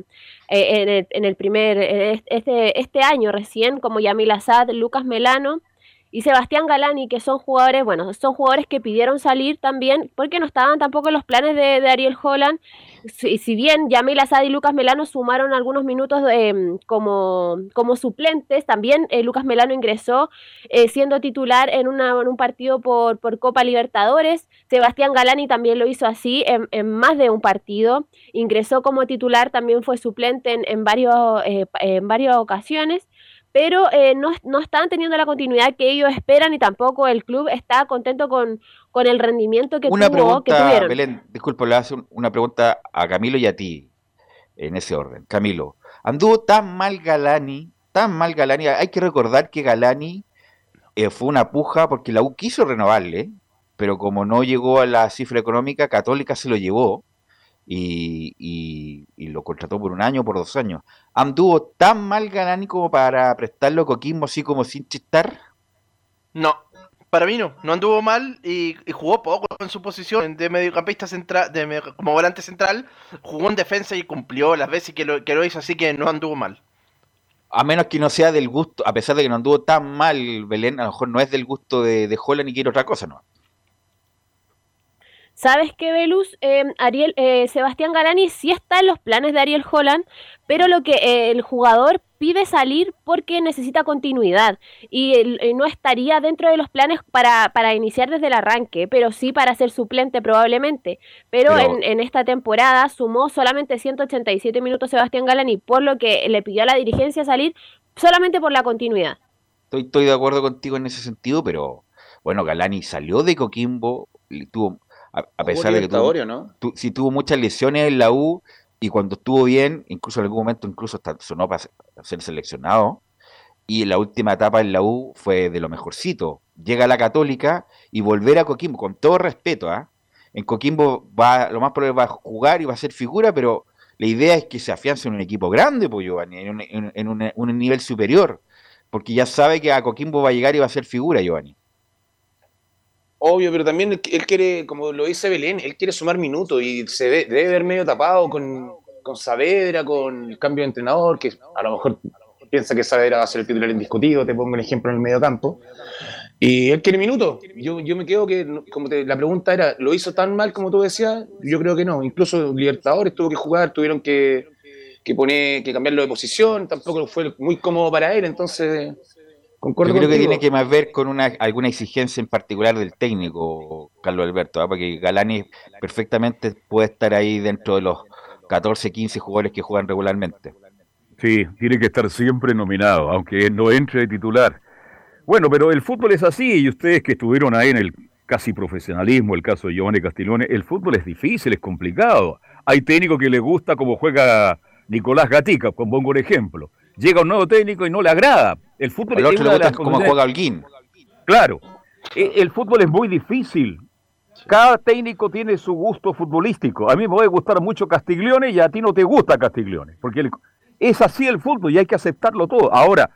En el, en, el, primer, este, este año recién, como Yamil Azad, Lucas Melano, y Sebastián Galani, que son jugadores, bueno, son jugadores que pidieron salir también, porque no estaban tampoco en los planes de, Ariel Holland. Si, si, bien Yamil Asad y Lucas Melano sumaron algunos minutos eh, como, como suplentes, también eh, Lucas Melano ingresó eh, siendo titular en, una, en, un partido por, por Copa Libertadores. Sebastián Galani también lo hizo así en, en, más de un partido. Ingresó como titular, también fue suplente en, en varios, eh, en varias ocasiones pero eh, no, no, están teniendo la continuidad que ellos esperan y tampoco el club está contento con, con el rendimiento que,
una
tuvo,
pregunta,
que tuvieron.
Belén, disculpa, le hace una pregunta a Camilo y a ti, en ese orden. Camilo, anduvo tan mal Galani, tan mal Galani, hay que recordar que Galani eh, fue una puja porque la U quiso renovarle, pero como no llegó a la cifra económica, Católica se lo llevó. Y, y, y, lo contrató por un año, por dos años. ¿Anduvo tan mal Galani como para prestarlo a Coquimbo así como sin chistar?
No, para mí no. No anduvo mal y, y jugó poco en su posición de mediocampista central, de medio, como volante central. Jugó en defensa y cumplió las veces que lo, que lo hizo, así que no anduvo mal.
A menos que no sea del gusto, a pesar de que no anduvo tan mal Belén, a lo mejor no es del gusto de, de Holland y quiere otra cosa, ¿no?
¿Sabes qué, Velus? Eh, Ariel, eh, Sebastián Galani sí está en los planes de Ariel Holland, pero lo que eh, el jugador pide salir porque necesita continuidad y eh, no estaría dentro de los planes para, para, iniciar desde el arranque, pero sí para ser suplente probablemente. Pero, pero... En, en, esta temporada sumó solamente 187 minutos Sebastián Galani, por lo que le pidió a la dirigencia salir solamente por la continuidad.
Estoy, estoy de acuerdo contigo en ese sentido, pero bueno, Galani salió de Coquimbo, tuvo a, a pesar de que tuvo,
¿no?
tu, tuvo muchas lesiones en la U y cuando estuvo bien, incluso en algún momento incluso hasta sonó para ser seleccionado, y la última etapa en la U fue de lo mejorcito. Llega a la Católica y volver a Coquimbo, con todo respeto, ¿ah? ¿eh? En Coquimbo va, lo más probable va a jugar y va a ser figura, pero la idea es que se afiance en un equipo grande, pues Giovanni, en un, en, en un, un nivel superior, porque ya sabe que a Coquimbo va a llegar y va a ser figura, Giovanni.
Obvio, pero también él, él, quiere, como lo dice Belén, él quiere sumar minutos y se ve, debe ver medio tapado con, con Saavedra, con el cambio de entrenador, que a lo mejor piensa que Saavedra va a ser el titular indiscutido, te pongo un ejemplo en el medio campo. Y él quiere minutos. Yo, yo me quedo que, como te, la pregunta era, ¿lo hizo tan mal como tú decías? Yo creo que no. Incluso Libertadores tuvo que jugar, tuvieron que, que poner, que cambiarlo de posición, tampoco fue muy cómodo para él, entonces
Concordo Yo creo contigo. que tiene que más ver con una alguna exigencia en particular del técnico, Carlos Alberto, ¿eh? porque Galani perfectamente puede estar ahí dentro de los 14, 15 jugadores que juegan regularmente.
Sí, tiene que estar siempre nominado, aunque no entre de titular. Bueno, pero el fútbol es así, y ustedes que estuvieron ahí en el casi profesionalismo, el caso de Giovanni Castiglione, el fútbol es difícil, es complicado. Hay técnico que le gusta como juega Nicolás Gatica, con pongo un ejemplo llega un nuevo técnico y no le agrada. El fútbol
el otro le gusta cómo juega Alguín.
Claro. El, el, fútbol es muy difícil. Cada técnico tiene su gusto futbolístico. A mí me puede gustar mucho Castiglione y a ti no te gusta Castiglione. Porque el- es así el fútbol y hay que aceptarlo todo. Ahora,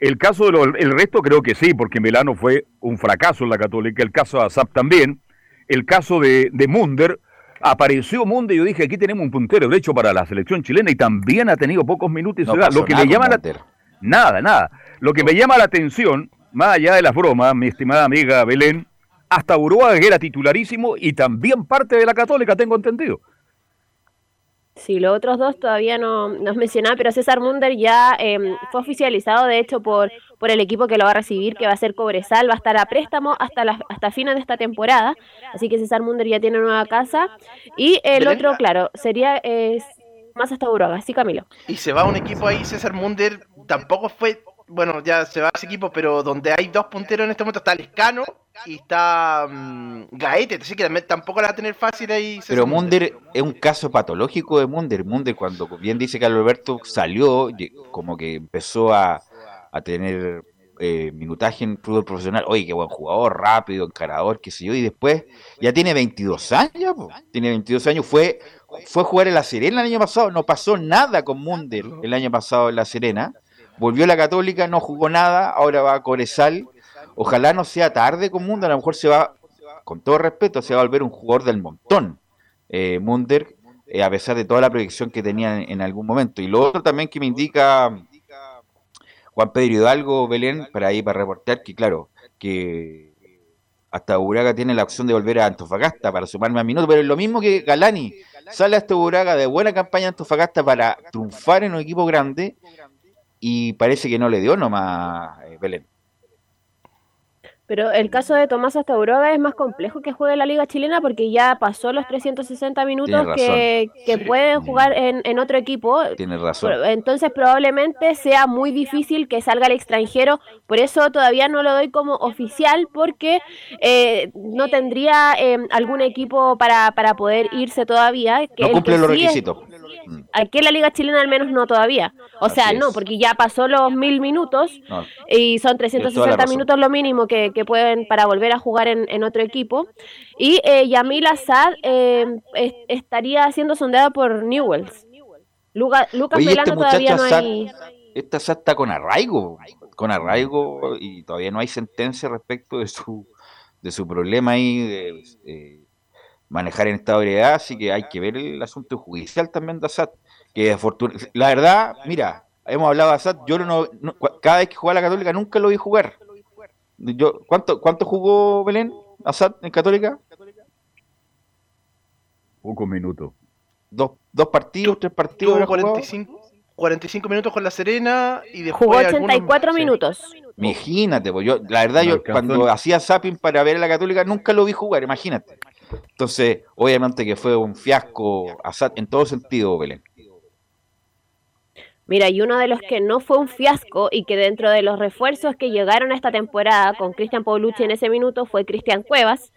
el caso de lo- el resto creo que sí, porque Melano fue un fracaso en la Católica. El caso de Azap también. El caso de, de Munder. Apareció Munder y yo dije, aquí tenemos un puntero derecho para la selección chilena y también ha tenido pocos minutos.
No
Lo que
nada
me
con
llama la,
Munder.
Nada, nada. Lo que me llama la atención, más allá de las bromas, mi estimada amiga Belén, hasta Uruguay era titularísimo y también parte de la Católica, tengo entendido.
Sí, los otros dos todavía no nos mencionaba, pero César Munder ya eh, fue oficializado, de hecho, por, por el equipo que lo va a recibir, que va a ser Cobresal, va a estar a préstamo hasta las, hasta fines de esta temporada, así que César Munder ya tiene nueva casa. Y el
Belén.
otro, claro, sería eh, más hasta Uruguay, sí, Camilo.
Y se va un equipo ahí, César Munder, tampoco fue, bueno, ya se va ese equipo, pero donde hay dos punteros en este momento está Lescano y está mm, Gaete, así que también tampoco la va a tener fácil ahí.
Pero Munder es un caso patológico de Munder. Munder, cuando bien dice Carlos Alberto, salió, como que empezó a, a tener eh, minutaje en fútbol profesional. Oye, qué buen jugador, rápido, encarador, qué sé yo. Y después ya tiene 22 años. Tiene 22 años. Fue, fue a jugar en La Serena el año pasado. No pasó nada con Munder el año pasado en La Serena. Volvió la Católica, no jugó nada. Ahora va a Corezal. Ojalá no sea tarde con Munder. A lo mejor se va, con todo respeto, se va a volver un jugador del montón eh, Munder, eh, a pesar de toda la proyección que tenía en, en algún momento. Y lo otro también que me indica Juan Pedro Hidalgo, Belén, para ahí para reportear que, claro, que hasta Uraga tiene la opción de volver a Antofagasta para sumarme a minutos, pero es lo mismo que Galani. Sale hasta Uraga de buena campaña a Antofagasta para triunfar en un equipo grande y parece que no le dio nomás eh, Belén.
Pero el caso de Tomás Astauroga es más complejo que juegue la Liga Chilena porque ya pasó los 360 minutos que, que pueden jugar en, en otro equipo.
Tienes razón.
Entonces probablemente sea muy difícil que salga al extranjero, por eso todavía no lo doy como oficial porque eh, no tendría eh, algún equipo para, para poder irse todavía. Que
No cumple
que
los
sí es-
requisitos.
Aquí en la Liga Chilena al menos no todavía. O sea, no, porque ya pasó los mil minutos
No.
y son
Tienes toda la
360
razón.
minutos lo mínimo que, que pueden para volver a jugar en, en otro equipo. Y eh, Yamil Azad eh, es- estaría siendo sondeado por Newells. Luga- Lucas
Oye, este
todavía no hay...
Esta SAT está con arraigo, con arraigo y todavía no hay sentencia respecto de su de su problema ahí de eh, manejar en estado de ebriedad, así que hay que ver el asunto judicial también de Assad, que la verdad, mira, hemos hablado de Assad, yo no, cada vez que jugaba la Católica nunca lo vi jugar. Yo, ¿cuánto, ¿Cuánto jugó Belén Assad en Católica?
Pocos minutos.
Dos, dos partidos, tres partidos.
Tuvo
habrá jugado?
45, 45 minutos con la Serena y después
Jugó
algunos-
84
sí.
minutos.
Imagínate, pues yo, la verdad,
No
yo cuando hacía zapping para ver a la Católica nunca lo vi jugar, imagínate. Entonces, obviamente que fue un fiasco Assad en todo sentido, Belén.
Mira, y uno de los que no fue un fiasco y que dentro de los refuerzos que llegaron a esta temporada con Cristian Paulucci en ese minuto fue Cristian Cuevas,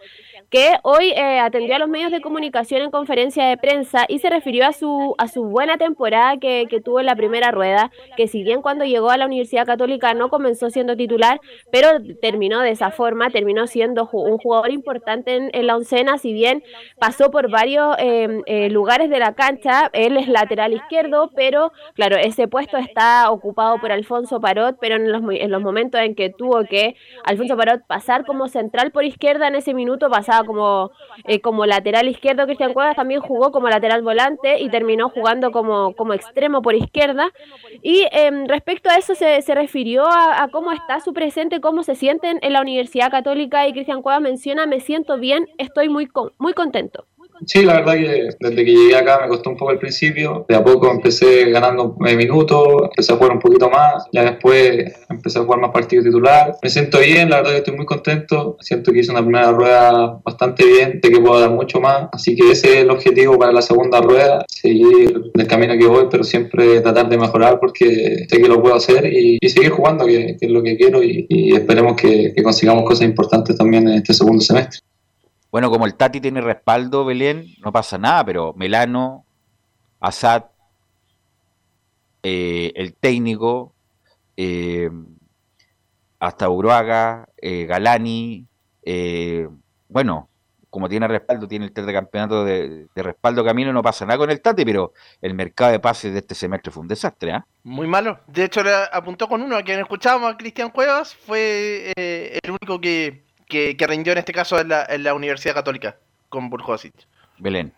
que hoy eh, atendió a los medios de comunicación en conferencia de prensa y se refirió a su, a su buena temporada que, que tuvo en la primera rueda, que si bien cuando llegó a la Universidad Católica no comenzó siendo titular, pero terminó de esa forma, terminó siendo un jugador importante en, en la oncena, si bien pasó por varios eh, eh, lugares de la cancha, él es lateral izquierdo, pero claro, ese puesto está ocupado por Alfonso Parot, pero en los, en los momentos en que tuvo que Alfonso Parot pasar como central por izquierda, en ese minuto pasaba como, eh, como lateral izquierdo, Cristian Cuevas también jugó como lateral volante y terminó jugando como, como extremo por izquierda. Y em, respecto a eso se, se refirió a, a cómo está su presente, cómo se sienten en la Universidad Católica y Cristian Cuevas menciona, me siento bien, estoy muy, con- muy contento.
Sí, la verdad que desde que llegué acá me costó un poco al principio. De a poco empecé ganando eh, minutos, empecé a jugar un poquito más. Ya después empecé a jugar más partidos titular. Me siento bien, la verdad que estoy muy contento. Siento que hice una primera rueda bastante bien, de que puedo dar mucho más. Así que ese es el objetivo para la segunda rueda, seguir del camino que voy, pero siempre tratar de mejorar porque sé que lo puedo hacer y, seguir jugando, que, que es lo que quiero. Y, esperemos que consigamos cosas importantes también en este segundo semestre.
Bueno, como el Tati tiene respaldo, Belén, no pasa nada, pero Melano, Assad, eh, el técnico, eh, hasta Uruaga, eh, Galani, eh, bueno, como tiene respaldo, tiene el campeonato de, de respaldo camino, no pasa nada con el Tate, pero el mercado de pases de este semestre fue un desastre, ¿ah?
Muy malo. De hecho, le apuntó con uno a quien escuchábamos a Cristian Cuevas, fue eh, el único que, que, que rindió en este caso en la, en la Universidad Católica, con Burjosic.
Belén.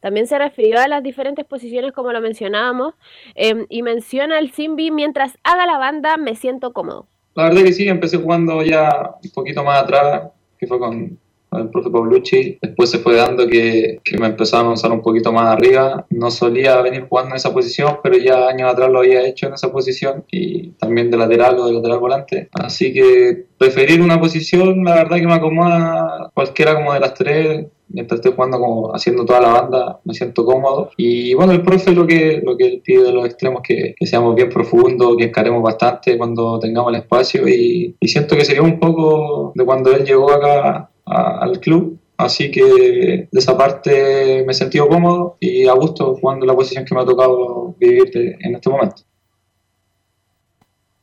También se refirió a las diferentes posiciones como lo mencionábamos em, y menciona el Simbi mientras haga la banda me siento cómodo.
La verdad que sí, empecé jugando ya un poquito más atrás, que fue con, con el profe Paulucci. Después se fue dando que, que me empezaron a usar un poquito más arriba. No solía venir jugando en esa posición, pero ya años atrás lo había hecho en esa posición y también de lateral o de lateral volante. Así que preferir una posición, la verdad que me acomoda cualquiera como de las tres. Mientras estoy jugando como haciendo toda la banda, me siento cómodo. Y bueno, el profe lo que, lo que pide de los extremos que, que seamos bien profundos, que encaremos bastante cuando tengamos el espacio. Y, y siento que sería un poco de cuando él llegó acá al club. Así que de esa parte me he sentido cómodo y a gusto jugando la posición que me ha tocado vivir de- en este momento.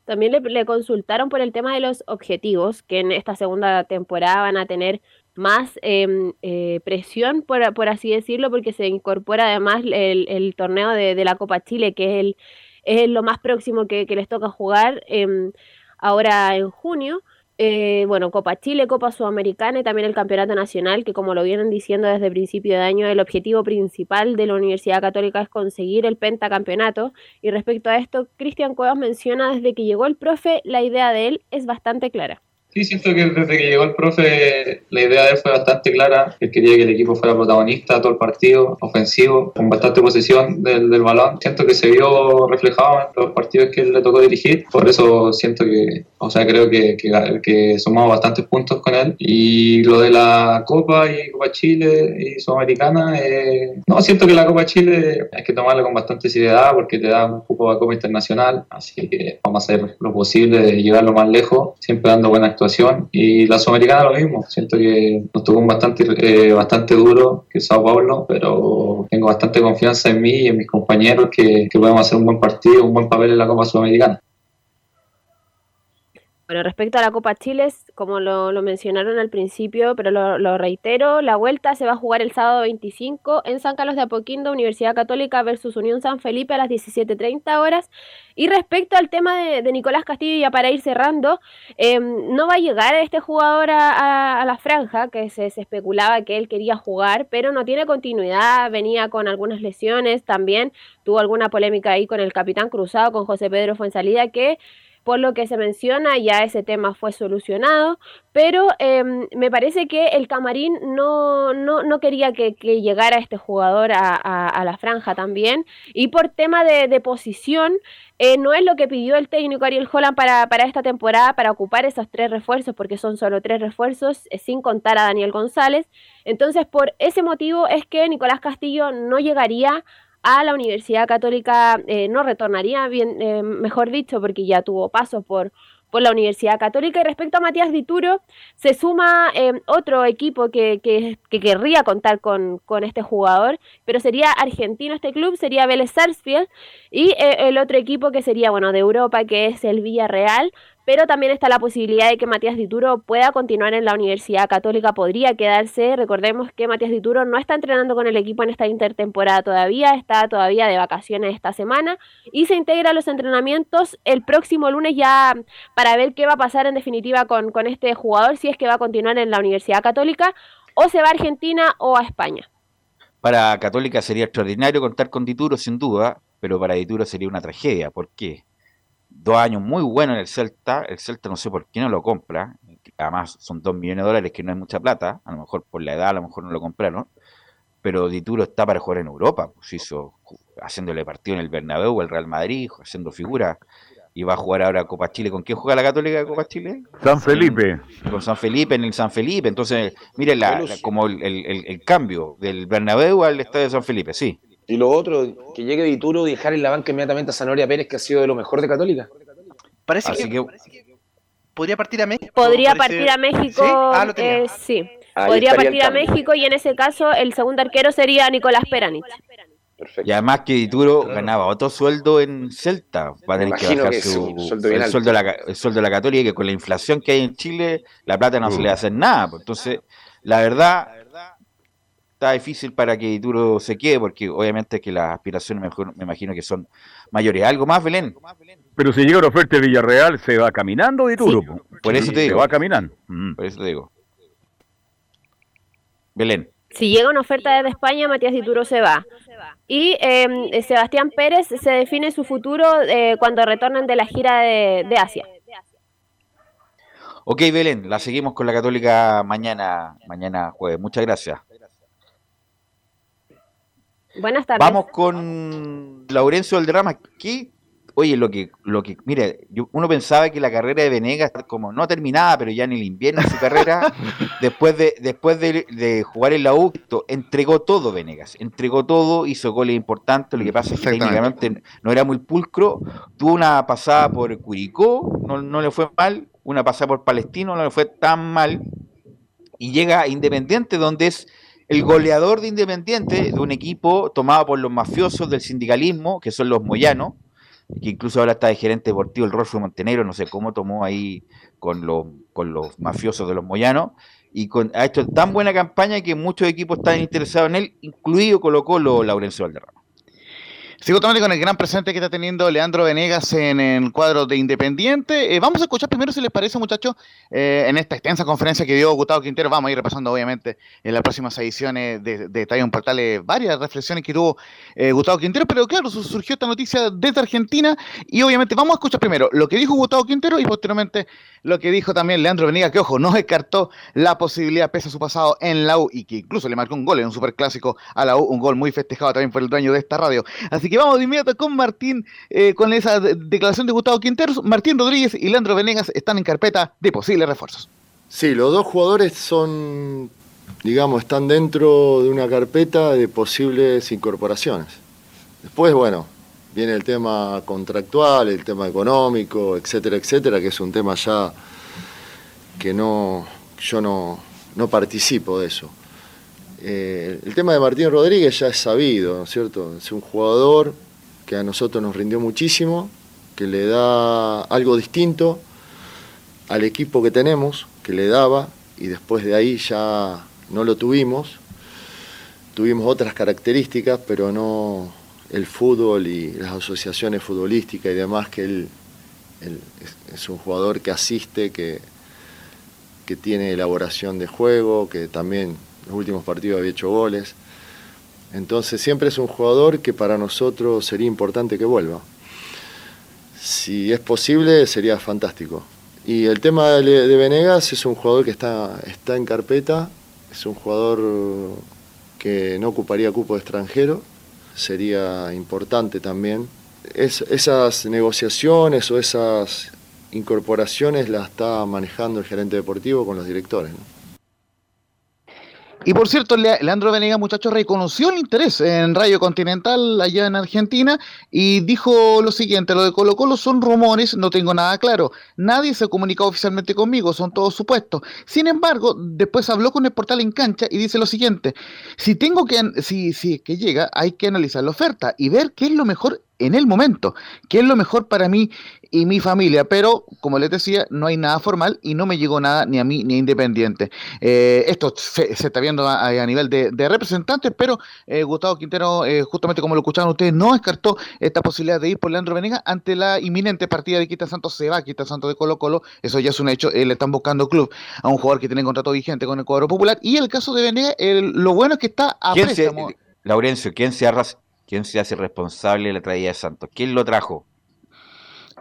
También le, le consultaron por el tema de los objetivos, que en esta segunda temporada van a tener más em, eh, presión, por, por así decirlo, porque se incorpora además el, el torneo de, la Copa Chile, que es, el, es lo más próximo que, que les toca jugar em, ahora en junio. Eh, bueno, Copa Chile, Copa Sudamericana y también el Campeonato Nacional, que como lo vienen diciendo desde principio de año, el objetivo principal de la Universidad Católica es conseguir el pentacampeonato. Y respecto a esto, Cristian Cuevas menciona desde que llegó el profe, la idea de él es bastante clara.
Sí, siento que desde que llegó el profe la idea de él fue bastante clara. Él quería que el equipo fuera protagonista todo el partido, ofensivo, con bastante posesión del, del balón. Siento que se vio reflejado en los partidos que él le tocó dirigir. Por eso siento que, o sea, creo que, que, que sumamos bastantes puntos con él. Y lo de la Copa y Copa Chile y Sudamericana, eh, no, siento que la Copa Chile hay que tomarla con bastante seriedad porque te da un cupo a Copa Internacional. Así que vamos a hacer lo posible de llegarlo más lejos, siempre dando buena actuación. Y la Sudamericana lo mismo. Siento que nos tocó bastante, eh, bastante duro que Sao Paulo, pero tengo bastante confianza en mí y en mis compañeros que, que podemos hacer un buen partido, un buen papel en la Copa Sudamericana.
Bueno, respecto a la Copa Chile, como lo, mencionaron al principio, pero lo, reitero, la vuelta se va a jugar el sábado 25 en San Carlos de Apoquindo, Universidad Católica versus Unión San Felipe a las 17.30 horas. Y respecto al tema de, Nicolás Castillo, ya para ir cerrando, eh, no va a llegar este jugador a la franja, que se, se, especulaba que él quería jugar, pero no tiene continuidad, venía con algunas lesiones también, tuvo alguna polémica ahí con el capitán cruzado, con José Pedro Fuensalida, que por lo que se menciona, ya ese tema fue solucionado, pero eh, me parece que el camarín no, no, no quería que, que, llegara este jugador a, a, a, la franja también, y por tema de, de posición, eh, no es lo que pidió el técnico Ariel Holland para, para, esta temporada, para ocupar esos tres refuerzos, porque son solo tres refuerzos, eh, sin contar a Daniel González. Entonces, por ese motivo es que Nicolás Castillo no llegaría a la Universidad Católica, eh, no retornaría, bien, eh, mejor dicho, porque ya tuvo pasos por, por la Universidad Católica. Y respecto a Matías Dituro, se suma eh, otro equipo que, que, que, querría contar con, con, este jugador, pero sería argentino este club, sería Vélez Sarsfield, y eh, el otro equipo que sería, bueno, de Europa, que es el Villarreal, pero también está la posibilidad de que Matías Dituro pueda continuar en la Universidad Católica, podría quedarse. Recordemos que Matías Dituro no está entrenando con el equipo en esta intertemporada todavía, está todavía de vacaciones esta semana y se integra a los entrenamientos el próximo lunes ya para ver qué va a pasar en definitiva con, con este jugador, si es que va a continuar en la Universidad Católica o se va a Argentina o a España.
Para Católica sería extraordinario contar con Dituro, sin duda, pero para Dituro sería una tragedia. ¿Por qué? Dos años muy buenos en el Celta. El Celta no sé por qué no lo compra. Además, son dos millones de dólares, que no es mucha plata. A lo mejor por la edad, a lo mejor no lo compraron. Pero Dituro está para jugar en Europa. Pues hizo haciéndole partido en el Bernabéu, el Real Madrid, haciendo figuras. Y va a jugar ahora Copa Chile. ¿Con quién juega la Católica de Copa Chile?
San Felipe.
Con San Felipe, en el San Felipe. Entonces, miren la, la, como el, el, el, cambio del Bernabéu al Estadio de San Felipe, sí.
Y lo otro, que llegue Dituro y dejar en la banca inmediatamente a Zanoria Pérez, que ha sido de lo mejor de Católica.
Parece que, que, podría partir a México.
Podría partir a México, ¿sí? Ah, lo eh, sí. podría partir a México y en ese caso el segundo arquero sería Nicolás Peranich.
Perfecto. Y además que Dituro claro. ganaba otro sueldo en Celta. Va a tener que bajar
que
su,
sueldo
el, sueldo de la, el sueldo de la Católica, que con la inflación que hay en Chile, la plata no uh. se le hace nada. Entonces La verdad, está difícil para que Dituro se quede, porque obviamente que las aspiraciones mejor- me imagino que son mayores. ¿Algo más, Belén?
Pero si llega una oferta de Villarreal, se va caminando de Turo. po.
Por eso
Sí,
te digo.
Se va caminando.
Por eso te digo. Belén.
Si llega una oferta desde España, Matías Dituro se va. Y eh, Sebastián Pérez se define su futuro eh, cuando retornen de la gira de, de Asia.
Ok, Belén, la seguimos con la Católica mañana, mañana jueves. Muchas gracias.
Buenas tardes.
Vamos con Laurencio Valderrama. ¿Qué? Oye, lo que, lo que, mire, yo- uno pensaba que la carrera de Venegas, como no terminaba, pero ya en el invierno su carrera, después de, después de, de jugar en la U, entregó todo Venegas, entregó todo, hizo goles importantes, lo que pasa es que técnicamente no era muy pulcro, tuvo una pasada por Curicó, no, no le fue mal, una pasada por Palestino, no le fue tan mal, y llega a Independiente, donde es el goleador de Independiente, de un equipo tomado por los mafiosos del sindicalismo, que son los moyanos, que incluso ahora está de gerente deportivo el Rolfo Montenegro, no sé cómo tomó ahí con los, con los mafiosos de los moyanos, y con, ha hecho tan buena campaña que muchos equipos están interesados en él, incluido Colo Colo Laurencio Valderrama.
Sí, justamente con el gran presente que está teniendo Leandro Venegas en el cuadro de Independiente. Eh, vamos a escuchar primero, si les parece, muchachos, eh, en esta extensa conferencia que dio Gustavo Quintero. Vamos a ir repasando, obviamente, en las próximas ediciones de, de en Portales varias reflexiones que tuvo eh, Gustavo Quintero. Pero claro, su- surgió esta noticia desde Argentina y obviamente vamos a escuchar primero lo que dijo Gustavo Quintero y posteriormente lo que dijo también Leandro Venegas, que ojo, no descartó la posibilidad, pese a su pasado en la U y que incluso le marcó un gol en un superclásico a la U, un gol muy festejado también por el dueño de esta radio. Así que vamos de inmediato con Martín, eh, con esa de- declaración de Gustavo Quinteros. Martín Rodríguez y Leandro Venegas están en carpeta de posibles refuerzos.
Sí, los dos jugadores son, digamos, están dentro de una carpeta de posibles incorporaciones. Después, bueno, viene el tema contractual, el tema económico, etcétera, etcétera, que es un tema ya que no, yo no, no participo de eso. Eh, el tema de Martín Rodríguez ya es sabido, ¿no es cierto? Es un jugador que a nosotros nos rindió muchísimo, que le da algo distinto al equipo que tenemos, que le daba, y después de ahí ya no lo tuvimos. Tuvimos otras características, pero no el fútbol y las asociaciones futbolísticas y demás, que él, él es, un jugador que asiste, que, que tiene elaboración de juego, que también los últimos partidos había hecho goles. Entonces siempre es un jugador que para nosotros sería importante que vuelva. Si es posible, sería fantástico. Y el tema de, Venegas es un jugador que está, está en carpeta, es un jugador que no ocuparía cupo extranjero, sería importante también. Es, esas negociaciones o esas incorporaciones las está manejando el gerente deportivo con los directores.
Y por cierto, Le- Leandro Venegas, muchachos, reconoció el interés en Radio Continental allá en Argentina y dijo lo siguiente, lo de Colo Colo son rumores, no tengo nada claro, nadie se ha comunicado oficialmente conmigo, son todos supuestos. Sin embargo, después habló con el portal en cancha y dice lo siguiente, si tengo que, si, si que llega, hay que analizar la oferta y ver qué es lo mejor en el momento, qué es lo mejor para mí y mi familia, pero como les decía, no hay nada formal y no me llegó nada ni a mí ni a Independiente. Eh, esto se, se está viendo a, a nivel de, de representantes, pero eh, Gustavo Quintero, eh, justamente como lo escucharon ustedes, no descartó esta posibilidad de ir por Leandro Venegas ante la inminente partida de Quita Santos. Se va Quita Santos de Colo Colo, eso ya es un hecho, eh, le están buscando club a un jugador que tiene contrato vigente con el cuadro popular. Y el caso de Venegas, lo bueno es que está a
¿Quién se,
préstamo.
Laurencio, ¿quién se, arras- ¿quién se hace responsable de la traída de Santos? ¿Quién lo trajo?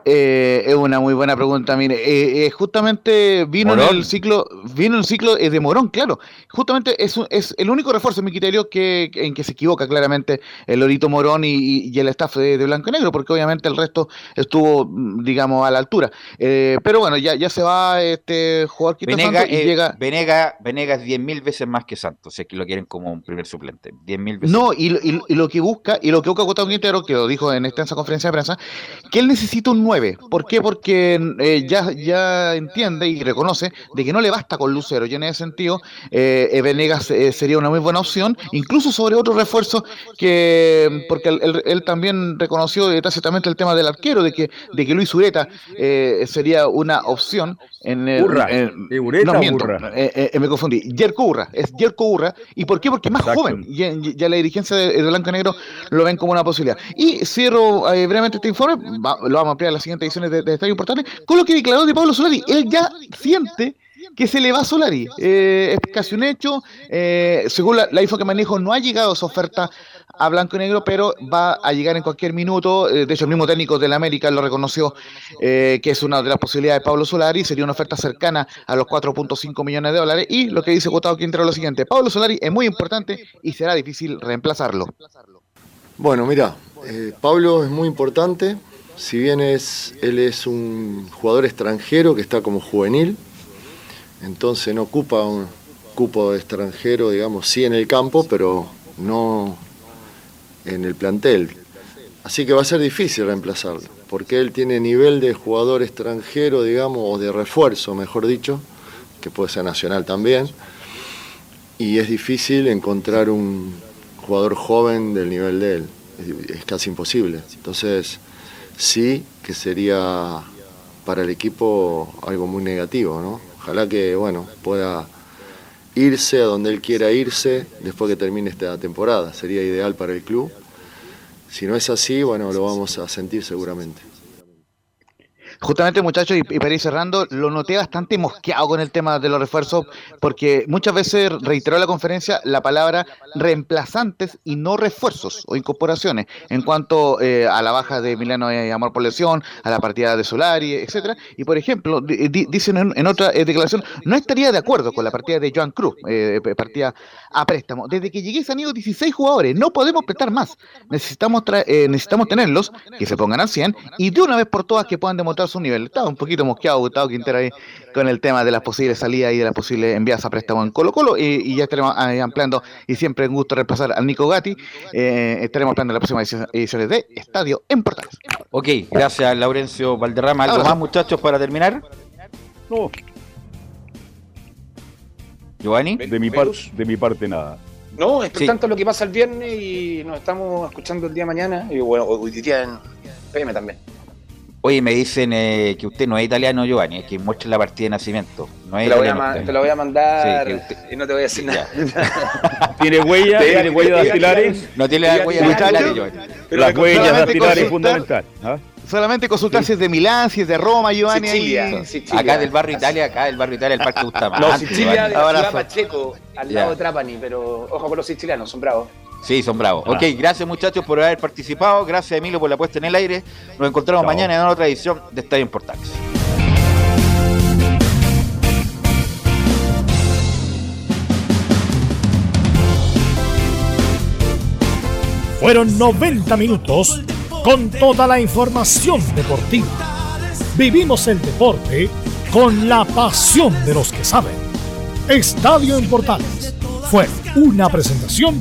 Eh, es una muy buena pregunta, mire, eh, eh, justamente vino en el ciclo, vino el ciclo de Morón, claro, justamente es, un- es el único refuerzo en mi criterio que, en que se equivoca claramente el Lorito Morón y, el staff de, de Blanco y Negro, porque obviamente el resto estuvo, mm, digamos, a la altura. Pero bueno, ya, ya se va este jugador Quito
Venega,
y llega...
Venega, Venega es 10.000 veces más que Santos, si es que lo quieren como un primer suplente. 10.000 veces.
No, y, lo- y lo- y lo que busca, y lo que busca Gustavo Quintero, que lo dijo en extensa conferencia de prensa, que él necesita un 9. ¿Por qué? Porque eh, ya, ya entiende y reconoce de que no le basta con Lucero. Y en ese sentido, eh, eh, Venegas eh, sería una muy buena opción, incluso sobre otro refuerzo que, porque él, él- él también reconoció eh, tácitamente el tema del arquero, de que, de que Luis Ureta eh, sería una opción En el,
Urra.
en-
¿Figureta
no, miento,
Urra?
eh, eh, me confundí. Yerko Urra, es Yerko Urra. ¿Y por qué? Porque es más
Exacto.
joven. Ya, ya la dirigencia de, de Blanco Negro lo ven como una posibilidad. Y cierro eh, brevemente este informe, va- lo vamos a ampliar en las siguientes ediciones de, de Estadio Importante, con lo que declaró de Pablo Solari. Él ya siente que se le va a Solari. Eh, es casi un hecho. Eh, según la, info que manejo, no ha llegado esa oferta a Blanco y Negro, pero va a llegar en cualquier minuto. Eh, de hecho, el mismo técnico del América lo reconoció eh, que es una de las posibilidades de Pablo Solari. Sería una oferta cercana a los 4.5 millones de dólares. Y lo que dice Gustavo Quintero es lo siguiente: Pablo Solari es muy importante y será difícil reemplazarlo.
Bueno, mira, Pablo es muy importante. Si bien es, él es un jugador extranjero que está como juvenil, entonces no ocupa un cupo extranjero, digamos, sí en el campo, pero no en el plantel. Así que va a ser difícil reemplazarlo, porque él tiene nivel de jugador extranjero, digamos, o de refuerzo, mejor dicho, que puede ser nacional también, y es difícil encontrar un jugador joven del nivel de él, es casi imposible. Entonces, sí que sería para el equipo algo muy negativo, ¿no? Ojalá que, bueno, pueda irse a donde él quiera irse después que termine esta temporada. Sería ideal para el club. Si no es así, bueno, lo vamos a sentir seguramente.
Justamente, muchachos, y, y para ir cerrando, lo noté bastante mosqueado con el tema de los refuerzos, porque muchas veces reiteró la conferencia la palabra reemplazantes y no refuerzos o incorporaciones, en cuanto eh, a la baja de Milano eh, Amor por lesión, a la partida de Solari, etcétera. Y por ejemplo, di- di- dicen en, otra eh, declaración, no estaría de acuerdo con la partida de Joan Cruz, eh, partida a préstamo. Desde que llegué se han ido 16 jugadores, no podemos prestar más. Necesitamos, tra- necesitamos tenerlos, que se pongan al 100 y de una vez por todas que puedan demostrar su nivel. Estaba un poquito mosqueado Gustavo Quintero ahí con el tema de las posibles salidas y de las posibles envías a préstamo en Colo Colo y, y ya estaremos eh, ampliando y siempre un gusto reemplazar al Nico Gatti. Eh, estaremos ampliando en las próximas edici- ediciones de Estadio en Portales.
Ok, gracias Laurencio Valderrama. ¿Algo más muchachos para terminar?
No,
Giovanni.
de mi, par- de mi parte nada.
No, es por
Sí.
tanto lo que pasa el viernes y nos estamos escuchando el día de mañana. Y bueno, hoy día en PM también.
Oye, me dicen eh, que usted no es italiano, Giovanni, es que muestre la partida de nacimiento. No es
Te la, voy a,
usted.
te la voy a mandar
Sí,
y no te voy a decir nada.
¿Tiene huella? ¿Tiene huella
te-
dactilares?
No tiene
Te-
la huella
te-
dactilar,
muchacho.
Giovanni.
Las huellas
solamente
dactilares es fundamental. ¿ah?
Solamente consultar si es de Milán, si es de Roma, Giovanni. ahí.
Sicilia, Sicilia.
Acá del barrio Italia, acá del barrio Italia, el Parque Bustamante.
No, Sicilia de la ciudad Pacheco, al
Ya.
lado de Trapani, pero ojo con los sicilianos, son bravos.
Sí, son bravos.
Ah.
Ok, gracias muchachos por haber participado. Gracias Emilio por la puesta en el aire. Nos encontramos
Chao.
mañana en otra edición de Estadio Importantes.
Fueron 90 minutos con toda la información deportiva. Vivimos el deporte con la pasión de los que saben. Estadio en Portales fue una presentación